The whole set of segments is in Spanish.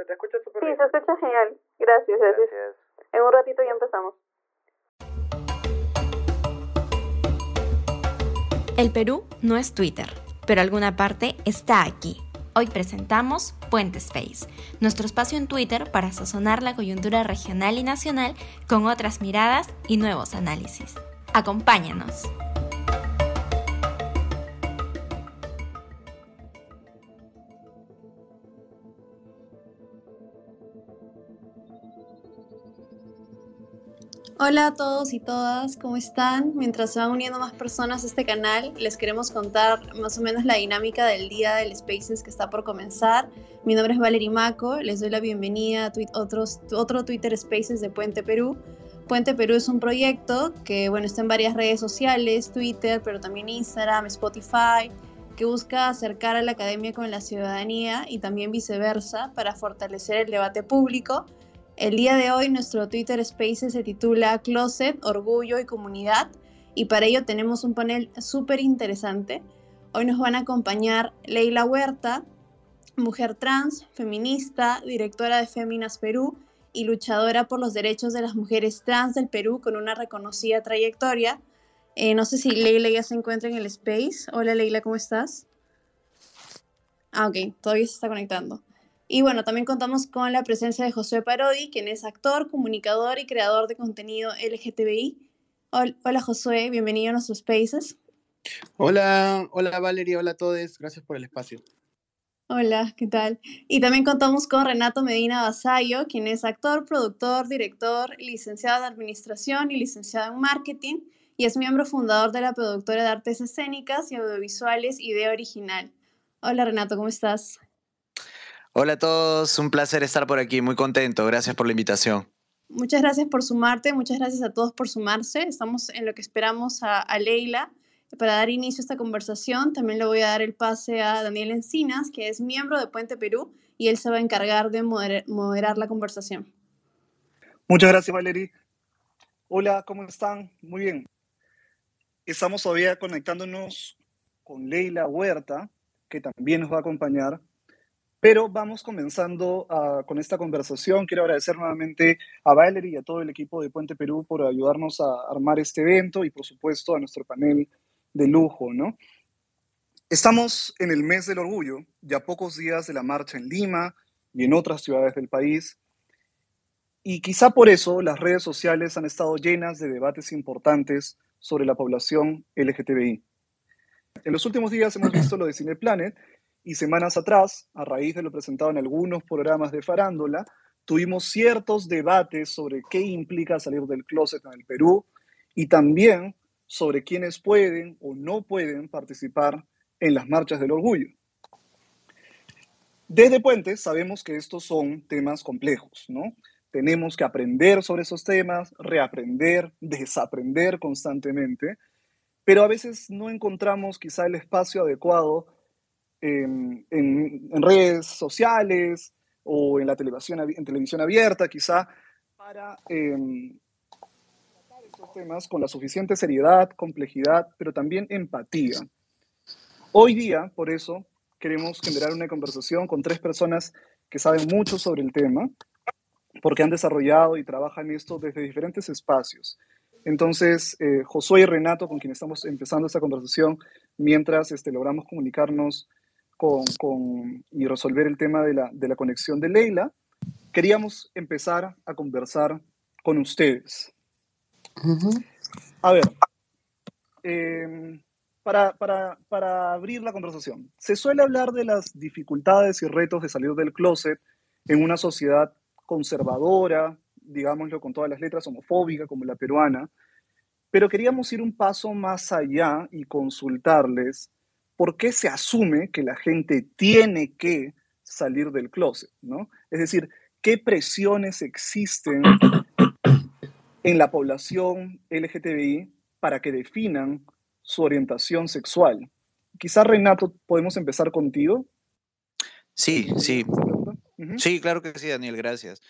se te escucha súper Sí, se escucha genial. Gracias, gracias. Gracias. En un ratito ya empezamos. El Perú no es Twitter, pero alguna parte está aquí. Hoy presentamos Puente Space, nuestro espacio en Twitter para sazonar la coyuntura regional y nacional con otras miradas y nuevos análisis. Acompáñanos. Hola a todos y todas, ¿cómo están? Mientras se van uniendo más personas a este canal, les queremos contar más o menos la dinámica del día del Spaces que está por comenzar. Mi nombre es Valerie Maco, les doy la bienvenida a otros, otro Twitter Spaces de Puente Perú. Puente Perú es un proyecto que bueno, está en varias redes sociales, Twitter, pero también Instagram, Spotify, que busca acercar a la academia con la ciudadanía y también viceversa para fortalecer el debate público el día de hoy nuestro Twitter Spaces se titula Closet, Orgullo y Comunidad y para ello tenemos un panel súper interesante. Hoy nos van a acompañar Leila Huerta, mujer trans, feminista, directora de Féminas Perú y luchadora por los derechos de las mujeres trans del Perú con una reconocida trayectoria. Eh, no sé si Leila ya se encuentra en el space. Hola Leila, ¿cómo estás? Ah, ok, todavía se está conectando. Y bueno, también contamos con la presencia de Josué Parodi, quien es actor, comunicador y creador de contenido LGTBI. Hol- Hola Josué, bienvenido a nuestros Spaces. Hola, hola Valeria, hola a todos, gracias por el espacio. Hola, ¿qué tal? Y también contamos con Renato Medina Basayo, quien es actor, productor, director, licenciado en Administración y licenciado en Marketing, y es miembro fundador de la productora de artes escénicas y audiovisuales Idea Original. Hola Renato, ¿cómo estás? Hola a todos, un placer estar por aquí, muy contento, gracias por la invitación. Muchas gracias por sumarte, muchas gracias a todos por sumarse. Estamos en lo que esperamos a, a Leila. Para dar inicio a esta conversación, también le voy a dar el pase a Daniel Encinas, que es miembro de Puente Perú, y él se va a encargar de moder- moderar la conversación. Muchas gracias, Valerie. Hola, ¿cómo están? Muy bien. Estamos todavía conectándonos con Leila Huerta, que también nos va a acompañar. Pero vamos comenzando ah, con esta conversación. Quiero agradecer nuevamente a Valerie y a todo el equipo de Puente Perú por ayudarnos a armar este evento y, por supuesto, a nuestro panel de lujo, ¿no? Estamos en el mes del orgullo, ya pocos días de la marcha en Lima y en otras ciudades del país. Y quizá por eso las redes sociales han estado llenas de debates importantes sobre la población LGTBI. En los últimos días hemos visto lo de Cineplanet y semanas atrás, a raíz de lo presentado en algunos programas de farándula, tuvimos ciertos debates sobre qué implica salir del closet en el Perú y también sobre quiénes pueden o no pueden participar en las marchas del orgullo. Desde Puentes sabemos que estos son temas complejos, ¿no? Tenemos que aprender sobre esos temas, reaprender, desaprender constantemente, pero a veces no encontramos quizá el espacio adecuado en, en- en redes sociales o en la televisión, en televisión abierta, quizá, para em, tratar estos temas con la suficiente seriedad, complejidad, pero también empatía. Hoy día, por eso, queremos generar una conversación con tres personas que saben mucho sobre el tema, porque han desarrollado y trabajan esto desde diferentes espacios. Entonces, eh, Josué y Renato, con quien estamos empezando esta conversación, mientras este, logramos comunicarnos con, con- y resolver el tema de la, de la conexión de Leila, queríamos empezar a conversar con ustedes. A ver, eh, para, para, para abrir la conversación, se suele hablar de las dificultades y retos de salir del closet en una sociedad conservadora, digámoslo con todas las letras, homofóbica como la peruana, pero queríamos ir un paso más allá y consultarles por qué se asume que la gente tiene que salir del closet, ¿no? Es decir, qué presiones existen en la población LGTBI para que definan su orientación sexual. Quizá, Renato, podemos empezar contigo. Sí, sí, sí, claro que sí, Daniel, gracias.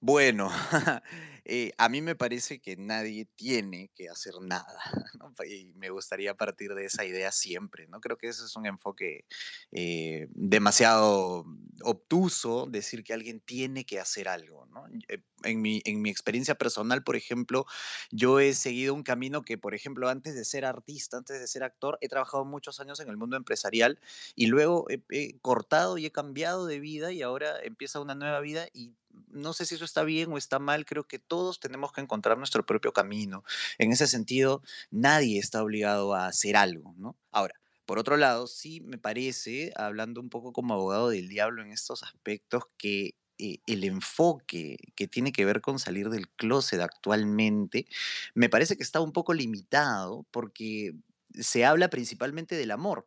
Bueno, Eh, a mí me parece que nadie tiene que hacer nada, ¿no? Y me gustaría partir de esa idea siempre, ¿no? Creo que ese es un enfoque eh, demasiado obtuso, decir que alguien tiene que hacer algo, ¿no? Eh, En mi, en mi experiencia personal, por ejemplo, yo he seguido un camino que, por ejemplo, antes de ser artista, antes de ser actor, he trabajado muchos años en el mundo empresarial y luego he, he cortado y he cambiado de vida y ahora empieza una nueva vida y no sé si eso está bien o está mal, creo que todos tenemos que encontrar nuestro propio camino. En ese sentido, nadie está obligado a hacer algo, ¿no? Ahora, por otro lado, sí me parece, hablando un poco como abogado del diablo en estos aspectos, que eh, el enfoque que tiene que ver con salir del closet actualmente, me parece que está un poco limitado porque se habla principalmente del amor.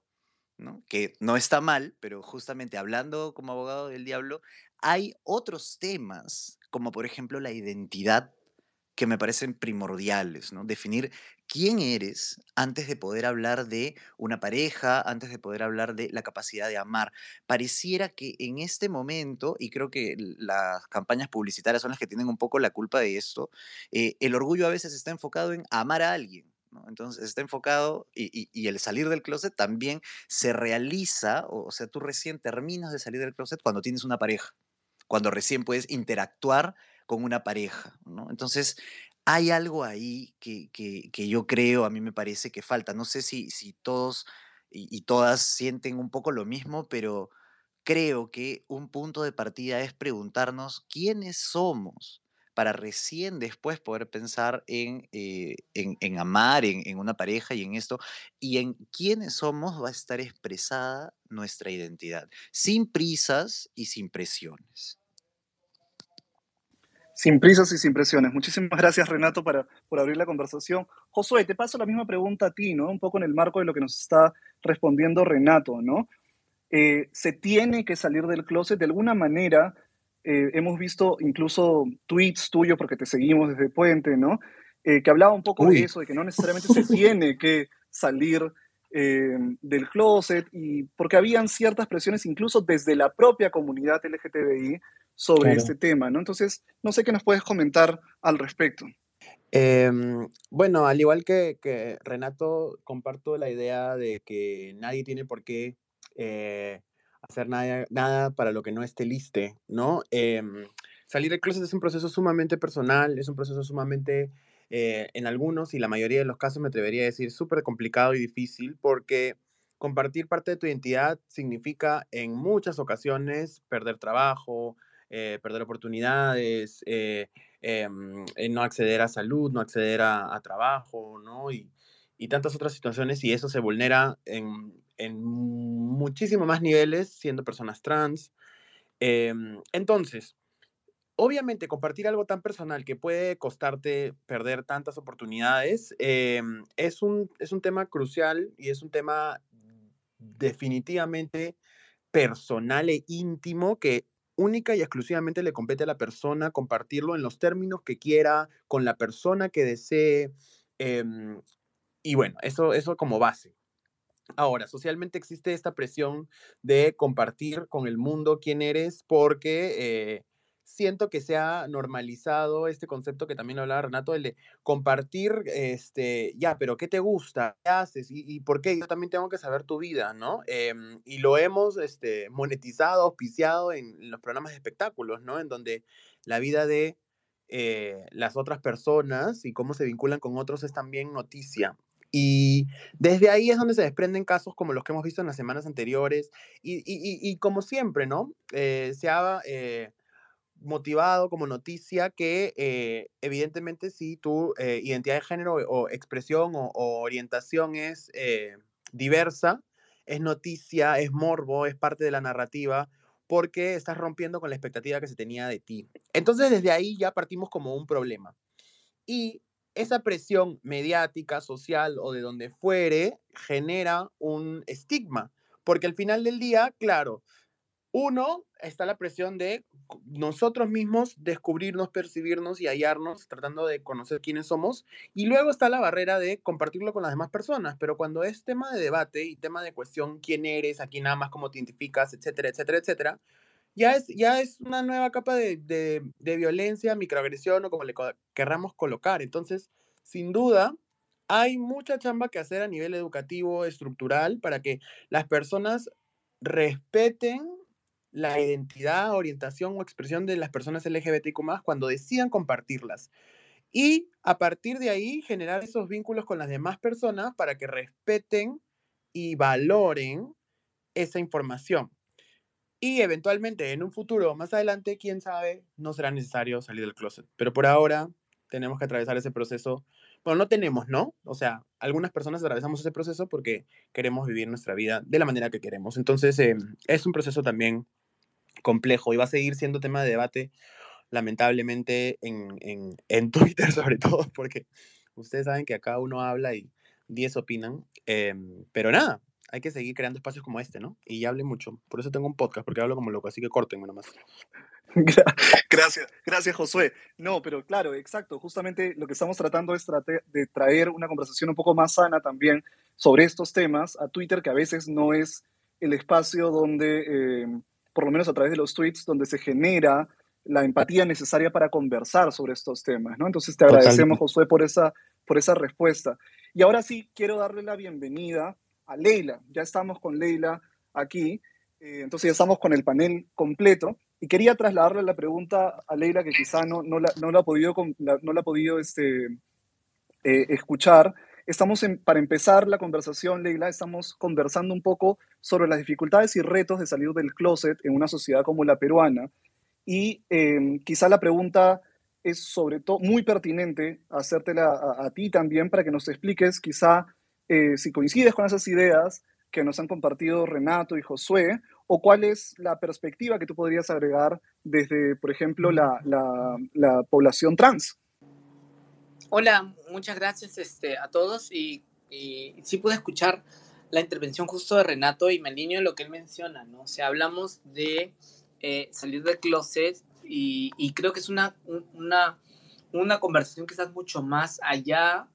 ¿no? Que no está mal, pero justamente hablando como abogado del diablo, hay otros temas, como por ejemplo la identidad, que me parecen primordiales, ¿no? Definir quién eres antes de poder hablar de una pareja, antes de poder hablar de la capacidad de amar. Pareciera que en este momento, y creo que las campañas publicitarias son las que tienen un poco la culpa de esto, eh, el orgullo a veces está enfocado en amar a alguien. Entonces está enfocado y el salir del closet también se realiza, o, o sea, tú recién terminas de salir del closet cuando tienes una pareja cuando recién puedes interactuar con una pareja, ¿no? Entonces, hay algo ahí que, que- que yo creo, a mí me parece que falta. No sé si, si todos y, y todas sienten un poco lo mismo, pero creo que un punto de partida es preguntarnos quiénes somos para recién después poder pensar en, eh, en, en amar, en, en una pareja y en esto, y en quiénes somos va a estar expresada nuestra identidad, sin prisas y sin presiones. Sin prisas y sin presiones. Muchísimas gracias, Renato, para, por abrir la conversación. Josué, te paso la misma pregunta a ti, ¿no? Un poco en el marco de lo que nos está respondiendo Renato, ¿no? Eh, se tiene que salir del closet de alguna manera. eh, hemos visto incluso tweets tuyos, porque te seguimos desde Puente, ¿no? Eh, que hablaba un poco de eso, de que no necesariamente se tiene que salir eh, del closet, y porque habían ciertas presiones incluso desde la propia comunidad LGTBI sobre Claro. este tema, ¿no? Entonces, no sé qué nos puedes comentar al respecto. Em, bueno, al igual que, que Renato, comparto la idea de que nadie tiene por qué eh, hacer nada, nada para lo que no esté liste, ¿no? Em, salir del closet es un proceso sumamente personal, es un proceso sumamente, eh, en algunos y la mayoría de los casos me atrevería a decir, súper complicado y difícil porque compartir parte de tu identidad significa en muchas ocasiones perder trabajo, eh, perder oportunidades, eh, em, no acceder a salud, no acceder a, trabajo, ¿no? Y, y tantas otras situaciones, y eso se vulnera en, en muchísimo más niveles siendo personas trans. Em, entonces, obviamente, compartir algo tan personal que puede costarte perder tantas oportunidades em, es, un, es un tema crucial y es un tema definitivamente personal e íntimo que única y exclusivamente le compete a la persona compartirlo en los términos que quiera, con la persona que desee. em, y bueno, eso, eso como base. Ahora, socialmente existe esta presión de compartir con el mundo quién eres porque eh, siento que se ha normalizado este concepto que también hablaba Renato, el de compartir, este, ya, pero ¿qué te gusta? ¿Qué haces? ¿Y, y por qué? Yo también tengo que saber tu vida, ¿no? Em, y lo hemos este, monetizado, auspiciado en los programas de espectáculos, ¿no? En donde la vida de eh, las otras personas y cómo se vinculan con otros es también noticia. Y desde ahí es donde se desprenden casos como los que hemos visto en las semanas anteriores. Y- y- y como siempre, ¿no? Eh, se ha eh, motivado como noticia que eh, evidentemente si tu eh, identidad de género o expresión o, orientación es eh, diversa, es noticia, es morbo, es parte de la narrativa, porque estás rompiendo con la expectativa que se tenía de ti. Entonces desde ahí ya partimos como un problema. Y esa presión mediática, social o de donde fuere, genera un estigma, porque al final del día, claro, uno, está la presión de nosotros mismos descubrirnos, percibirnos y hallarnos, tratando de conocer quiénes somos. Y luego está la barrera de compartirlo con las demás personas. Pero cuando es tema de debate y tema de cuestión quién eres, a quién amas, cómo te identificas, etcétera, etcétera, etcétera, ya es, ya es una nueva capa de, de, de violencia, microagresión o como le querramos colocar. Entonces, sin duda, hay mucha chamba que hacer a nivel educativo, estructural, para que las personas respeten la identidad, orientación o expresión de las personas LGBTQ cuando decidan compartirlas. Y a partir de ahí generar esos vínculos con las demás personas para que respeten y valoren esa información. Y eventualmente en un futuro más adelante, quién sabe, no será necesario salir del closet. Pero por ahora tenemos que atravesar ese proceso. Bueno, no tenemos, ¿no? O sea, algunas personas atravesamos ese proceso porque queremos vivir nuestra vida de la manera que queremos. Entonces, eh, es un proceso también complejo y va a seguir siendo tema de debate, lamentablemente, en, en, en Twitter sobre todo, porque ustedes saben que acá uno habla y 10 opinan. Eh, pero nada, hay que seguir creando espacios como este, ¿no? Y hable mucho. Por eso tengo un podcast, porque hablo como loco, así que córtenme nomás. Gracias, gracias Josué. No, pero claro, exacto. Justamente lo que estamos tratando es trate- de traer una conversación un poco más sana también sobre estos temas a Twitter, que a veces no es el espacio donde, eh, por lo menos a través de los tweets, donde se genera la empatía necesaria para conversar sobre estos temas, ¿no? Entonces te agradecemos, Totalmente. Josué, por esa, por esa respuesta. Y ahora sí, quiero darle la bienvenida a Leila. Ya estamos con Leila aquí, eh, entonces ya estamos con el panel completo. Y quería trasladarle la pregunta a Leila, que quizá no, no, la, no la ha podido, no la ha podido este, eh, escuchar. Estamos para empezar la conversación, Leila, estamos conversando un poco sobre las dificultades y retos de salir del closet en una sociedad como la peruana. Y eh, quizá la pregunta es sobre todo muy pertinente hacértela a, ti también para que nos expliques quizá eh, si coincides con esas ideas que nos han compartido Renato y Josué, o cuál es la perspectiva que tú podrías agregar desde, por ejemplo, la, la población trans. Hola, muchas gracias este, a todos y, sí pude escuchar la intervención justo de Renato y me alineo en lo que él menciona, ¿no? O sea, hablamos de eh, salir del closet y, creo que es una, un- una, una conversación quizás mucho más allá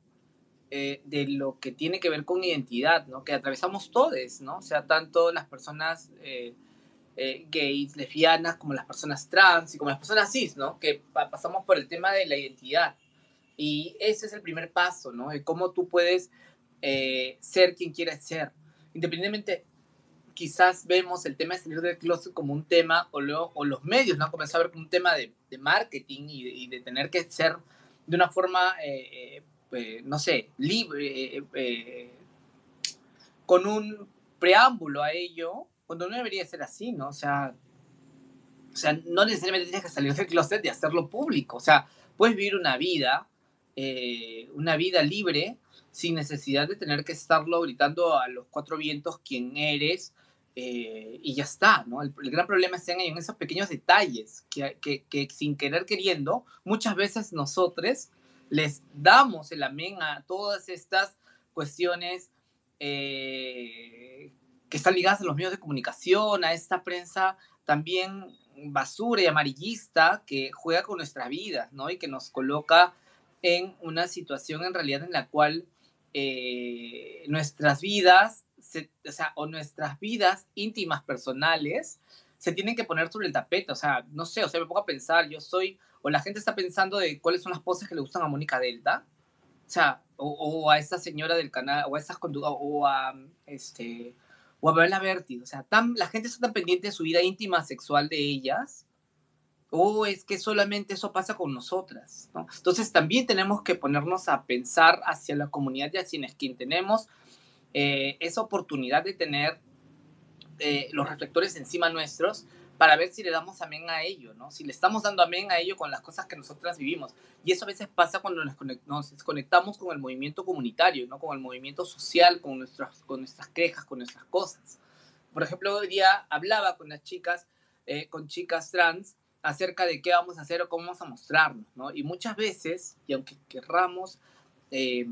eh, de lo que tiene que ver con identidad, ¿no? Que atravesamos todos, ¿no? O sea, tanto las personas eh, gays, lesbianas, como las personas trans y como las personas cis, ¿no? Que pa- pasamos por el tema de la identidad. Y ese es el primer paso, ¿no? De cómo tú puedes eh, ser quien quieras ser. Independientemente, quizás vemos el tema de salir del closet como un tema, o, o los medios, ¿no? Comenzar a ver como un tema de, de marketing y de, y de tener que ser de una forma, eh, eh, eh, no sé, libre, eh, eh, con un preámbulo a ello, cuando no debería ser así, ¿no? O sea, o sea, no necesariamente tienes que salir del closet y hacerlo público. O sea, puedes vivir una vida, eh, una vida libre, sin necesidad de tener que estarlo gritando a los cuatro vientos quién eres, eh, y ya está, ¿no? El, el gran problema está en, esos pequeños detalles que, que, sin querer queriendo, muchas veces nosotros les damos el amén a todas estas cuestiones eh, que están ligadas a los medios de comunicación, a esta prensa también basura y amarillista que juega con nuestra vida, ¿no? Y que nos coloca en una situación en realidad en la cual eh, nuestras vidas, o nuestras vidas íntimas personales se tienen que poner sobre el tapete, o sea, no sé, o sea, me pongo a pensar, yo soy, o la gente está pensando de cuáles son las poses que le gustan a Mónica Delta, o sea, o, a esa señora del canal, o a esas conductas, o a, este, o a Bella Berti, o sea, tan, la gente está tan pendiente de su vida íntima sexual de ellas, o es que solamente eso pasa con nosotras, ¿no? Entonces también tenemos que ponernos a pensar hacia la comunidad de quienes quien tenemos eh, esa oportunidad de tener eh, los reflectores encima nuestros para ver si le damos amén a ello, ¿no? Si le estamos dando amén a ello con las cosas que nosotras vivimos. Y eso a veces pasa cuando nos, conect nos desconectamos con el movimiento comunitario, ¿no? Con el movimiento social, con nuestras, con nuestras quejas, con nuestras cosas. Por ejemplo, hoy día hablaba con las chicas, eh, con chicas trans, acerca de qué vamos a hacer o cómo vamos a mostrarnos, ¿no? Y muchas veces, y aunque querramos eh,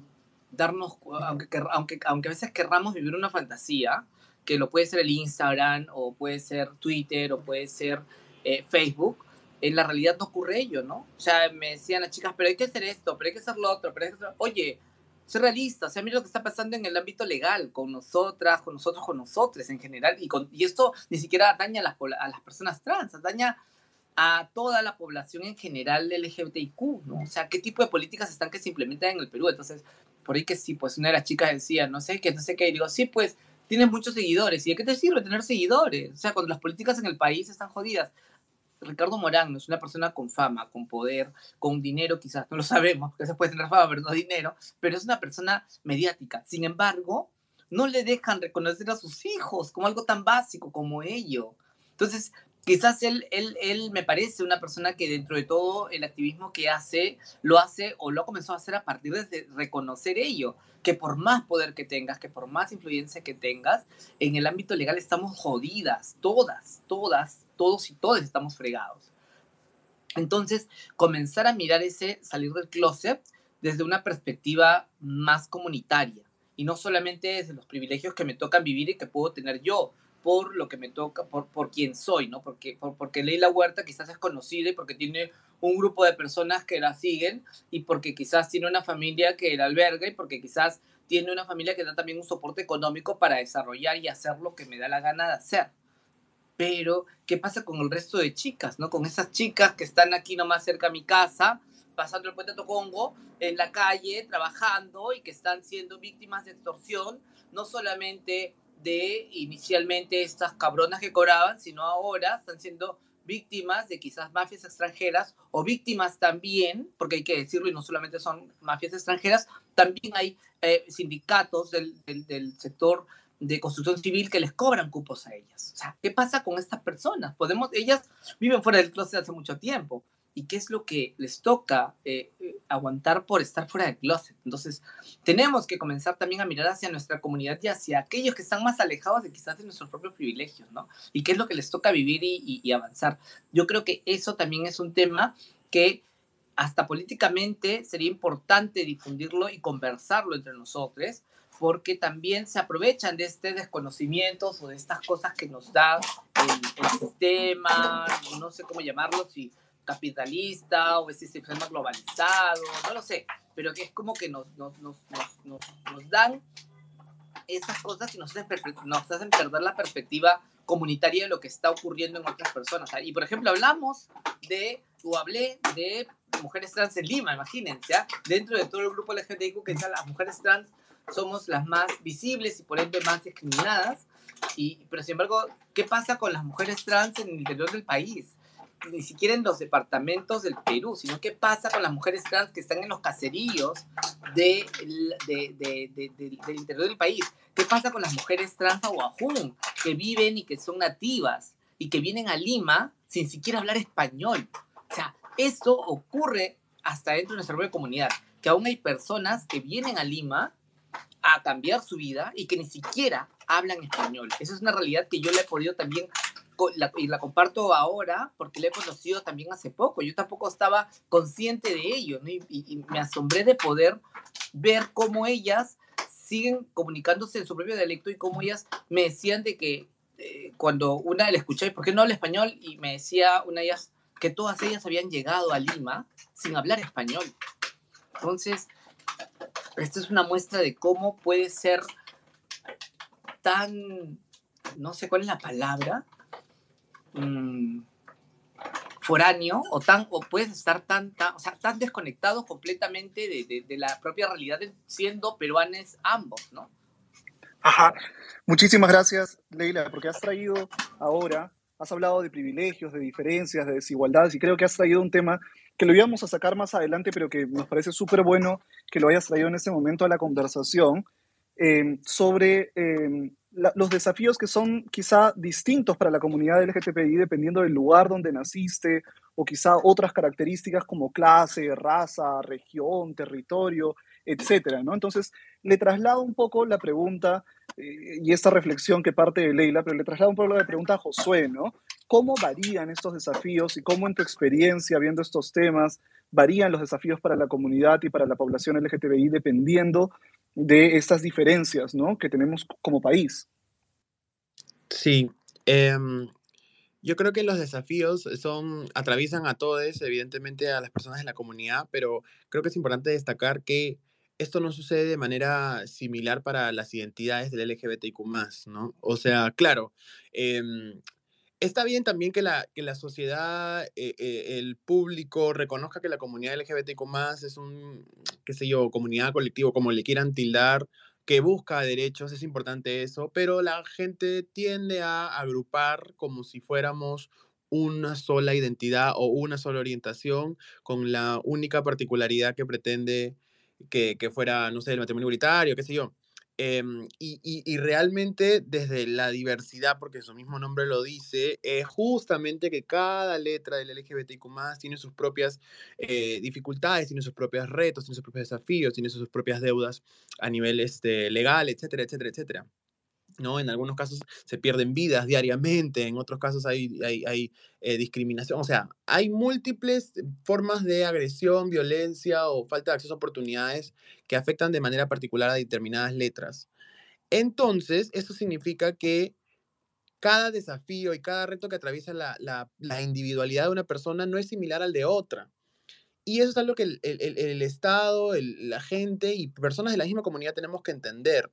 darnos, aunque, aunque, aunque a veces querramos vivir una fantasía, que lo puede ser el Instagram, o puede ser Twitter, o puede ser eh, Facebook, en la realidad no ocurre ello, ¿no? O sea, me decían las chicas, pero hay que hacer esto, pero hay que hacer lo otro, pero hay que hacer... Oye, ser realista, o sea, mira lo que está pasando en el ámbito legal, con nosotras, con nosotros, con nosotros en general, y, con, y esto ni siquiera daña a las, a las personas trans, daña a toda la población en general LGBTIQ, ¿no? O sea, ¿qué tipo de políticas están que se implementan en el Perú? Entonces, por ahí que sí, pues una de las chicas decía, no sé qué, no sé qué, digo, sí, pues tienes muchos seguidores, ¿y de qué te sirve tener seguidores? O sea, cuando las políticas en el país están jodidas. Ricardo Morán no es una persona con fama, con poder, con dinero, quizás, no lo sabemos, porque se puede tener fama, pero no dinero, pero es una persona mediática. Sin embargo, no le dejan reconocer a sus hijos como algo tan básico como ello. Entonces, quizás él, él, él me parece una persona que dentro de todo el activismo que hace, lo hace o lo ha comenzado a hacer a partir de reconocer ello, que por más poder que tengas, que por más influencia que tengas, en el ámbito legal estamos jodidas, todas, todas, todos y todas estamos fregados. Entonces, comenzar a mirar ese salir del closet desde una perspectiva más comunitaria y no solamente desde los privilegios que me tocan vivir y que puedo tener yo, por lo que me toca, por, por quién soy, ¿no? Porque, por, porque Leila Huerta quizás es conocida y porque tiene un grupo de personas que la siguen y porque quizás tiene una familia que la alberga y porque quizás tiene una familia que da también un soporte económico para desarrollar y hacer lo que me da la gana de hacer. Pero, ¿qué pasa con el resto de chicas, no? Con esas chicas que están aquí nomás cerca a mi casa, pasando el puente Tocongo, en la calle, trabajando y que están siendo víctimas de extorsión, no solamente de inicialmente estas cabronas que cobraban, sino ahora están siendo víctimas de quizás mafias extranjeras o víctimas también, porque hay que decirlo y no solamente son mafias extranjeras, también hay eh, sindicatos del, del, del, sector de construcción civil que les cobran cupos a ellas. O sea, ¿qué pasa con estas personas? Podemos, ellas viven fuera del closet hace mucho tiempo y qué es lo que les toca eh, eh, aguantar por estar fuera del closet. Entonces, tenemos que comenzar también a mirar hacia nuestra comunidad y hacia aquellos que están más alejados de quizás de nuestros propios privilegios, ¿no? Y qué es lo que les toca vivir y, avanzar. Yo creo que eso también es un tema que hasta políticamente sería importante difundirlo y conversarlo entre nosotros, porque también se aprovechan de este desconocimiento o de estas cosas que nos da el, el sistema, no sé cómo llamarlo, si capitalista o ese sistema globalizado, no lo sé, pero que es como que nos, nos, nos, nos, nos dan esas cosas y nos hacen, nos perder la perspectiva comunitaria de lo que está ocurriendo en otras personas. Y por ejemplo, hablamos de, o hablé de mujeres trans en Lima, imagínense, ¿ya? dentro de todo el grupo LGBTIQ, que las mujeres trans somos las más visibles y por ende más discriminadas. Y, pero sin embargo, ¿qué pasa con las mujeres trans en el interior del país? Ni siquiera en los departamentos del Perú, sino qué pasa con las mujeres trans que están en los caseríos de, de, de, del interior del país. ¿Qué pasa con las mujeres trans aguajún que viven y que son nativas y que vienen a Lima sin siquiera hablar español? O sea, esto ocurre hasta dentro de nuestra propia comunidad, que aún hay personas que vienen a Lima a cambiar su vida y que ni siquiera hablan español. Esa es una realidad que yo le he podido también y la comparto ahora porque la he conocido también hace poco. Yo tampoco estaba consciente de ello y, me asombré de poder ver cómo ellas siguen comunicándose en su propio dialecto y cómo ellas me decían de que eh, cuando una le escuché, ¿por qué no habla español? Y me decía una de ellas que todas ellas habían llegado a Lima sin hablar español. Entonces, esta es una muestra de cómo puede ser tan, no sé cuál es la palabra, mmm, foráneo o tan o puedes estar tan, tan, o sea, tan desconectado completamente de, de, de, la propia realidad siendo peruanes ambos, ¿no? Ajá. Muchísimas gracias, Leila, porque has traído ahora, has hablado de privilegios, de diferencias, de desigualdades, y creo que has traído un tema que lo íbamos a sacar más adelante, pero que nos parece súper bueno que lo hayas traído en este momento a la conversación, eh, sobre eh, los desafíos que son quizá distintos para la comunidad LGTBI dependiendo del lugar donde naciste o quizá otras características como clase, raza, región, territorio, etcétera, ¿no? Entonces, le traslado un poco la pregunta eh, y esta reflexión que parte de Leila, pero le traslado un poco la pregunta a Josué, ¿no? ¿Cómo varían estos desafíos y cómo en tu experiencia viendo estos temas varían los desafíos para la comunidad y para la población LGTBI dependiendo de estas diferencias ¿no? que tenemos como país. Sí, eh, yo creo que los desafíos son, atraviesan a todos, evidentemente a las personas de la comunidad, pero creo que es importante destacar que esto no sucede de manera similar para las identidades del LGBTIQ+, ¿no? O sea, claro, em, está bien también que la, que la sociedad, eh, eh, el público reconozca que la comunidad LGBTIQ+, es un, qué sé yo, comunidad colectivo, como le quieran tildar, que busca derechos, es importante eso, pero la gente tiende a agrupar como si fuéramos una sola identidad o una sola orientación con la única particularidad que pretende que, que fuera, no sé, el matrimonio igualitario, qué sé yo. Em, y, y, y, realmente desde la diversidad, porque su mismo nombre lo dice, es justamente que cada letra del LGBTQ tiene sus propias eh, dificultades, tiene sus propios retos, tiene sus propios desafíos, tiene sus propias deudas a nivel este, legal, etcétera, etcétera, etcétera. ¿No? En algunos casos se pierden vidas diariamente, en otros casos hay, hay, hay eh, discriminación, o sea, hay múltiples formas de agresión, violencia o falta de acceso a oportunidades que afectan de manera particular a determinadas letras. Entonces, eso significa que cada desafío y cada reto que atraviesa la, la, la individualidad de una persona no es similar al de otra. Y eso es algo que el, el, el Estado, la gente y personas de la misma comunidad tenemos que entender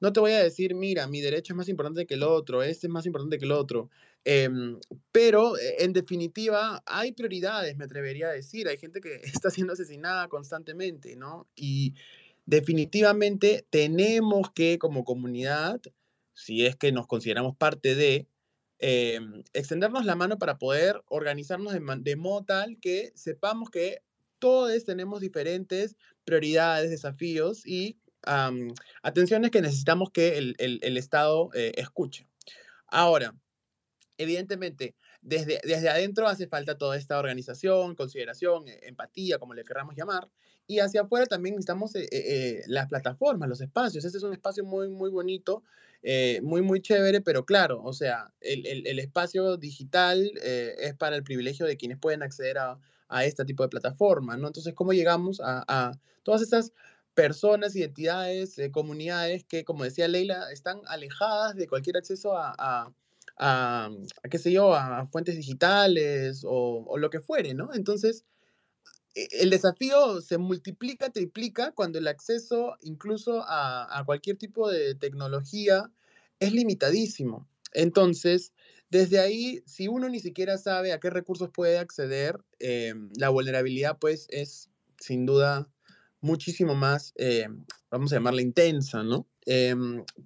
no te voy a decir, mira, mi derecho es más importante que el otro, este es más importante que el otro. Em, pero eh, en definitiva, hay prioridades, me atrevería a decir. Hay gente que está siendo asesinada constantemente, ¿no? Y definitivamente tenemos que, como comunidad, si es que nos consideramos parte de, em, extendernos la mano para poder organizarnos de modo tal que sepamos que todos tenemos diferentes prioridades, desafíos y um, atenciones que necesitamos que el, el, el Estado eh, escuche. Ahora, evidentemente, desde, desde adentro hace falta toda esta organización, consideración, eh, empatía, como le queramos llamar, y hacia afuera también necesitamos eh, eh, las plataformas, los espacios. Este es un espacio muy, muy bonito, eh, muy, muy chévere, pero claro, o sea, el, el, el espacio digital es para el privilegio de quienes pueden acceder a, a este tipo de plataformas, ¿no? Entonces, ¿cómo llegamos a, a todas estas personas, identidades, eh, comunidades que, como decía Leila, están alejadas de cualquier acceso a, a, a qué sé yo, a fuentes digitales o, lo que fuere, ¿no? Entonces, e, el desafío se multiplica, triplica cuando el acceso incluso a, cualquier tipo de tecnología es limitadísimo. Entonces, desde ahí, si uno ni siquiera sabe a qué recursos puede acceder, eh, la vulnerabilidad pues es sin duda muchísimo más, eh, vamos a llamarla intensa, ¿no? Eh,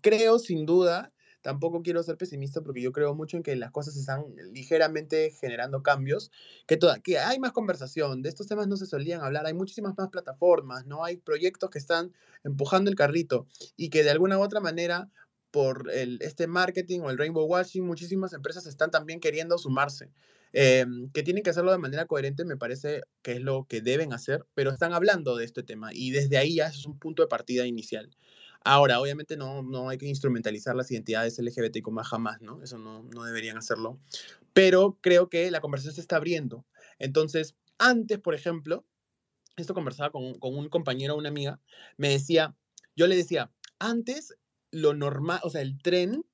creo, sin duda, tampoco quiero ser pesimista porque yo creo mucho en que las cosas están ligeramente generando cambios, que, toda, que hay más conversación, de estos temas no se solían hablar, hay muchísimas más plataformas, ¿no? Hay proyectos que están empujando el carrito y que de alguna u otra manera por el, este marketing o el rainbow washing, muchísimas empresas están también queriendo sumarse. Eh, que tienen que hacerlo de manera coherente, me parece que es lo que deben hacer, pero están hablando de este tema y desde ahí ya es un punto de partida inicial. Ahora, obviamente no, no hay que instrumentalizar las identidades LGBTQ más jamás, ¿no? Eso no, no deberían hacerlo. Pero creo que la conversación se está abriendo. Entonces, antes, por ejemplo, esto conversaba con, con un compañero, una amiga, me decía, yo le decía, antes lo normal, o sea, el trend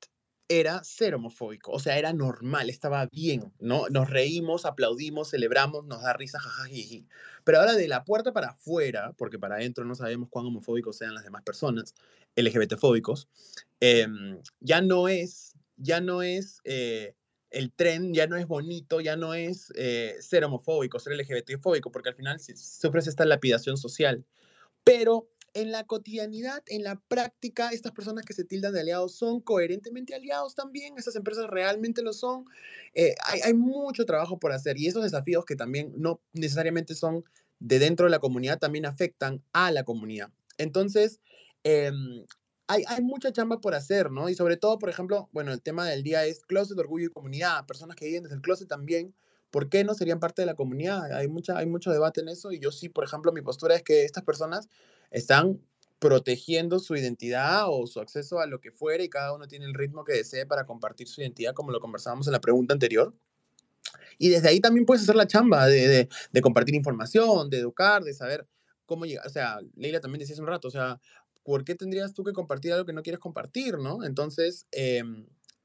era ser homofóbico, o sea, era normal, estaba bien, ¿no? Nos reímos, aplaudimos, celebramos, nos da risa, jajajiji. Pero ahora de la puerta para afuera, porque para adentro no sabemos cuán homofóbicos sean las demás personas, LGBTfóbicos, eh, ya no es, ya no es eh, el tren, ya no es bonito, ya no es eh, ser homofóbico, ser LGBTfóbico, porque al final sufres esta lapidación social. Pero en la cotidianidad, en la práctica, estas personas que se tildan de aliados son coherentemente aliados también, esas empresas realmente lo son. Eh, hay, hay, mucho trabajo por hacer y esos desafíos que también no necesariamente son de dentro de la comunidad, también afectan a la comunidad. Entonces, eh, hay, hay, mucha chamba por hacer, ¿no? Y sobre todo, por ejemplo, bueno, el tema del día es closet, orgullo y comunidad, personas que viven desde el closet también. ¿Por qué no serían parte de la comunidad? Hay, mucha, hay mucho debate en eso y yo sí, por ejemplo, mi postura es que estas personas están protegiendo su identidad o su acceso a lo que fuera y cada uno tiene el ritmo que desee para compartir su identidad, como lo conversábamos en la pregunta anterior. Y desde ahí también puedes hacer la chamba de, de, compartir información, de educar, de saber cómo llegar. O sea, Leila también decía hace un rato, o sea, ¿por qué tendrías tú que compartir algo que no quieres compartir, no? Entonces, eh,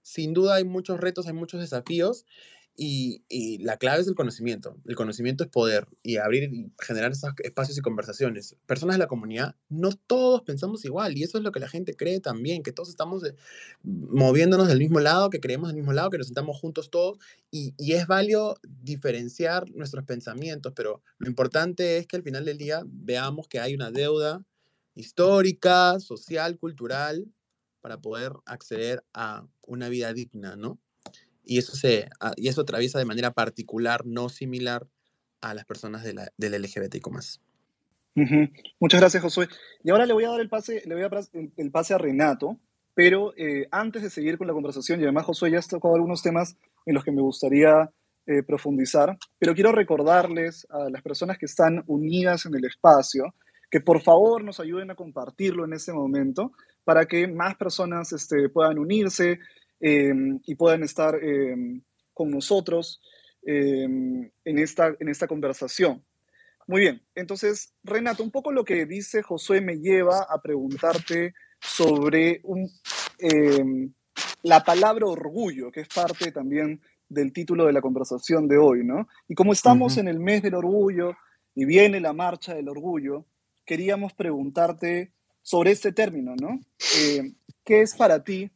sin duda hay muchos retos, hay muchos desafíos Y, la clave es el conocimiento. El conocimiento es poder y abrir y generar esos espacios y conversaciones. Personas de la comunidad, no todos pensamos igual y eso es lo que la gente cree también, que todos estamos de, moviéndonos del mismo lado, que creemos del mismo lado, que nos sentamos juntos todos y, es válido diferenciar nuestros pensamientos, pero lo importante es que al final del día veamos que hay una deuda histórica, social, cultural, para poder acceder a una vida digna, ¿no? Y eso, se, ah, y eso atraviesa de manera particular, no similar a las personas de la, del LGBTIQ+. Uh Muchas gracias, Josué. Y ahora le voy a dar el pase, le voy a el pase a Renato, pero eh, antes de seguir con la conversación, y además Josué ya ha tocado algunos temas en los que me gustaría eh, profundizar, pero quiero recordarles a las personas que están unidas en el espacio que por favor nos ayuden a compartirlo en este momento para que más personas este, puedan unirse, Em, y puedan estar em, con nosotros em, en, esta, en esta conversación. Muy bien, entonces, Renato, un poco lo que dice Josué me lleva a preguntarte sobre un, la palabra orgullo, que es parte también del título de la conversación de hoy, ¿no? Y como estamos en el mes del orgullo y viene la marcha del orgullo, queríamos preguntarte sobre este término, ¿no? Eh, ¿Qué es para ti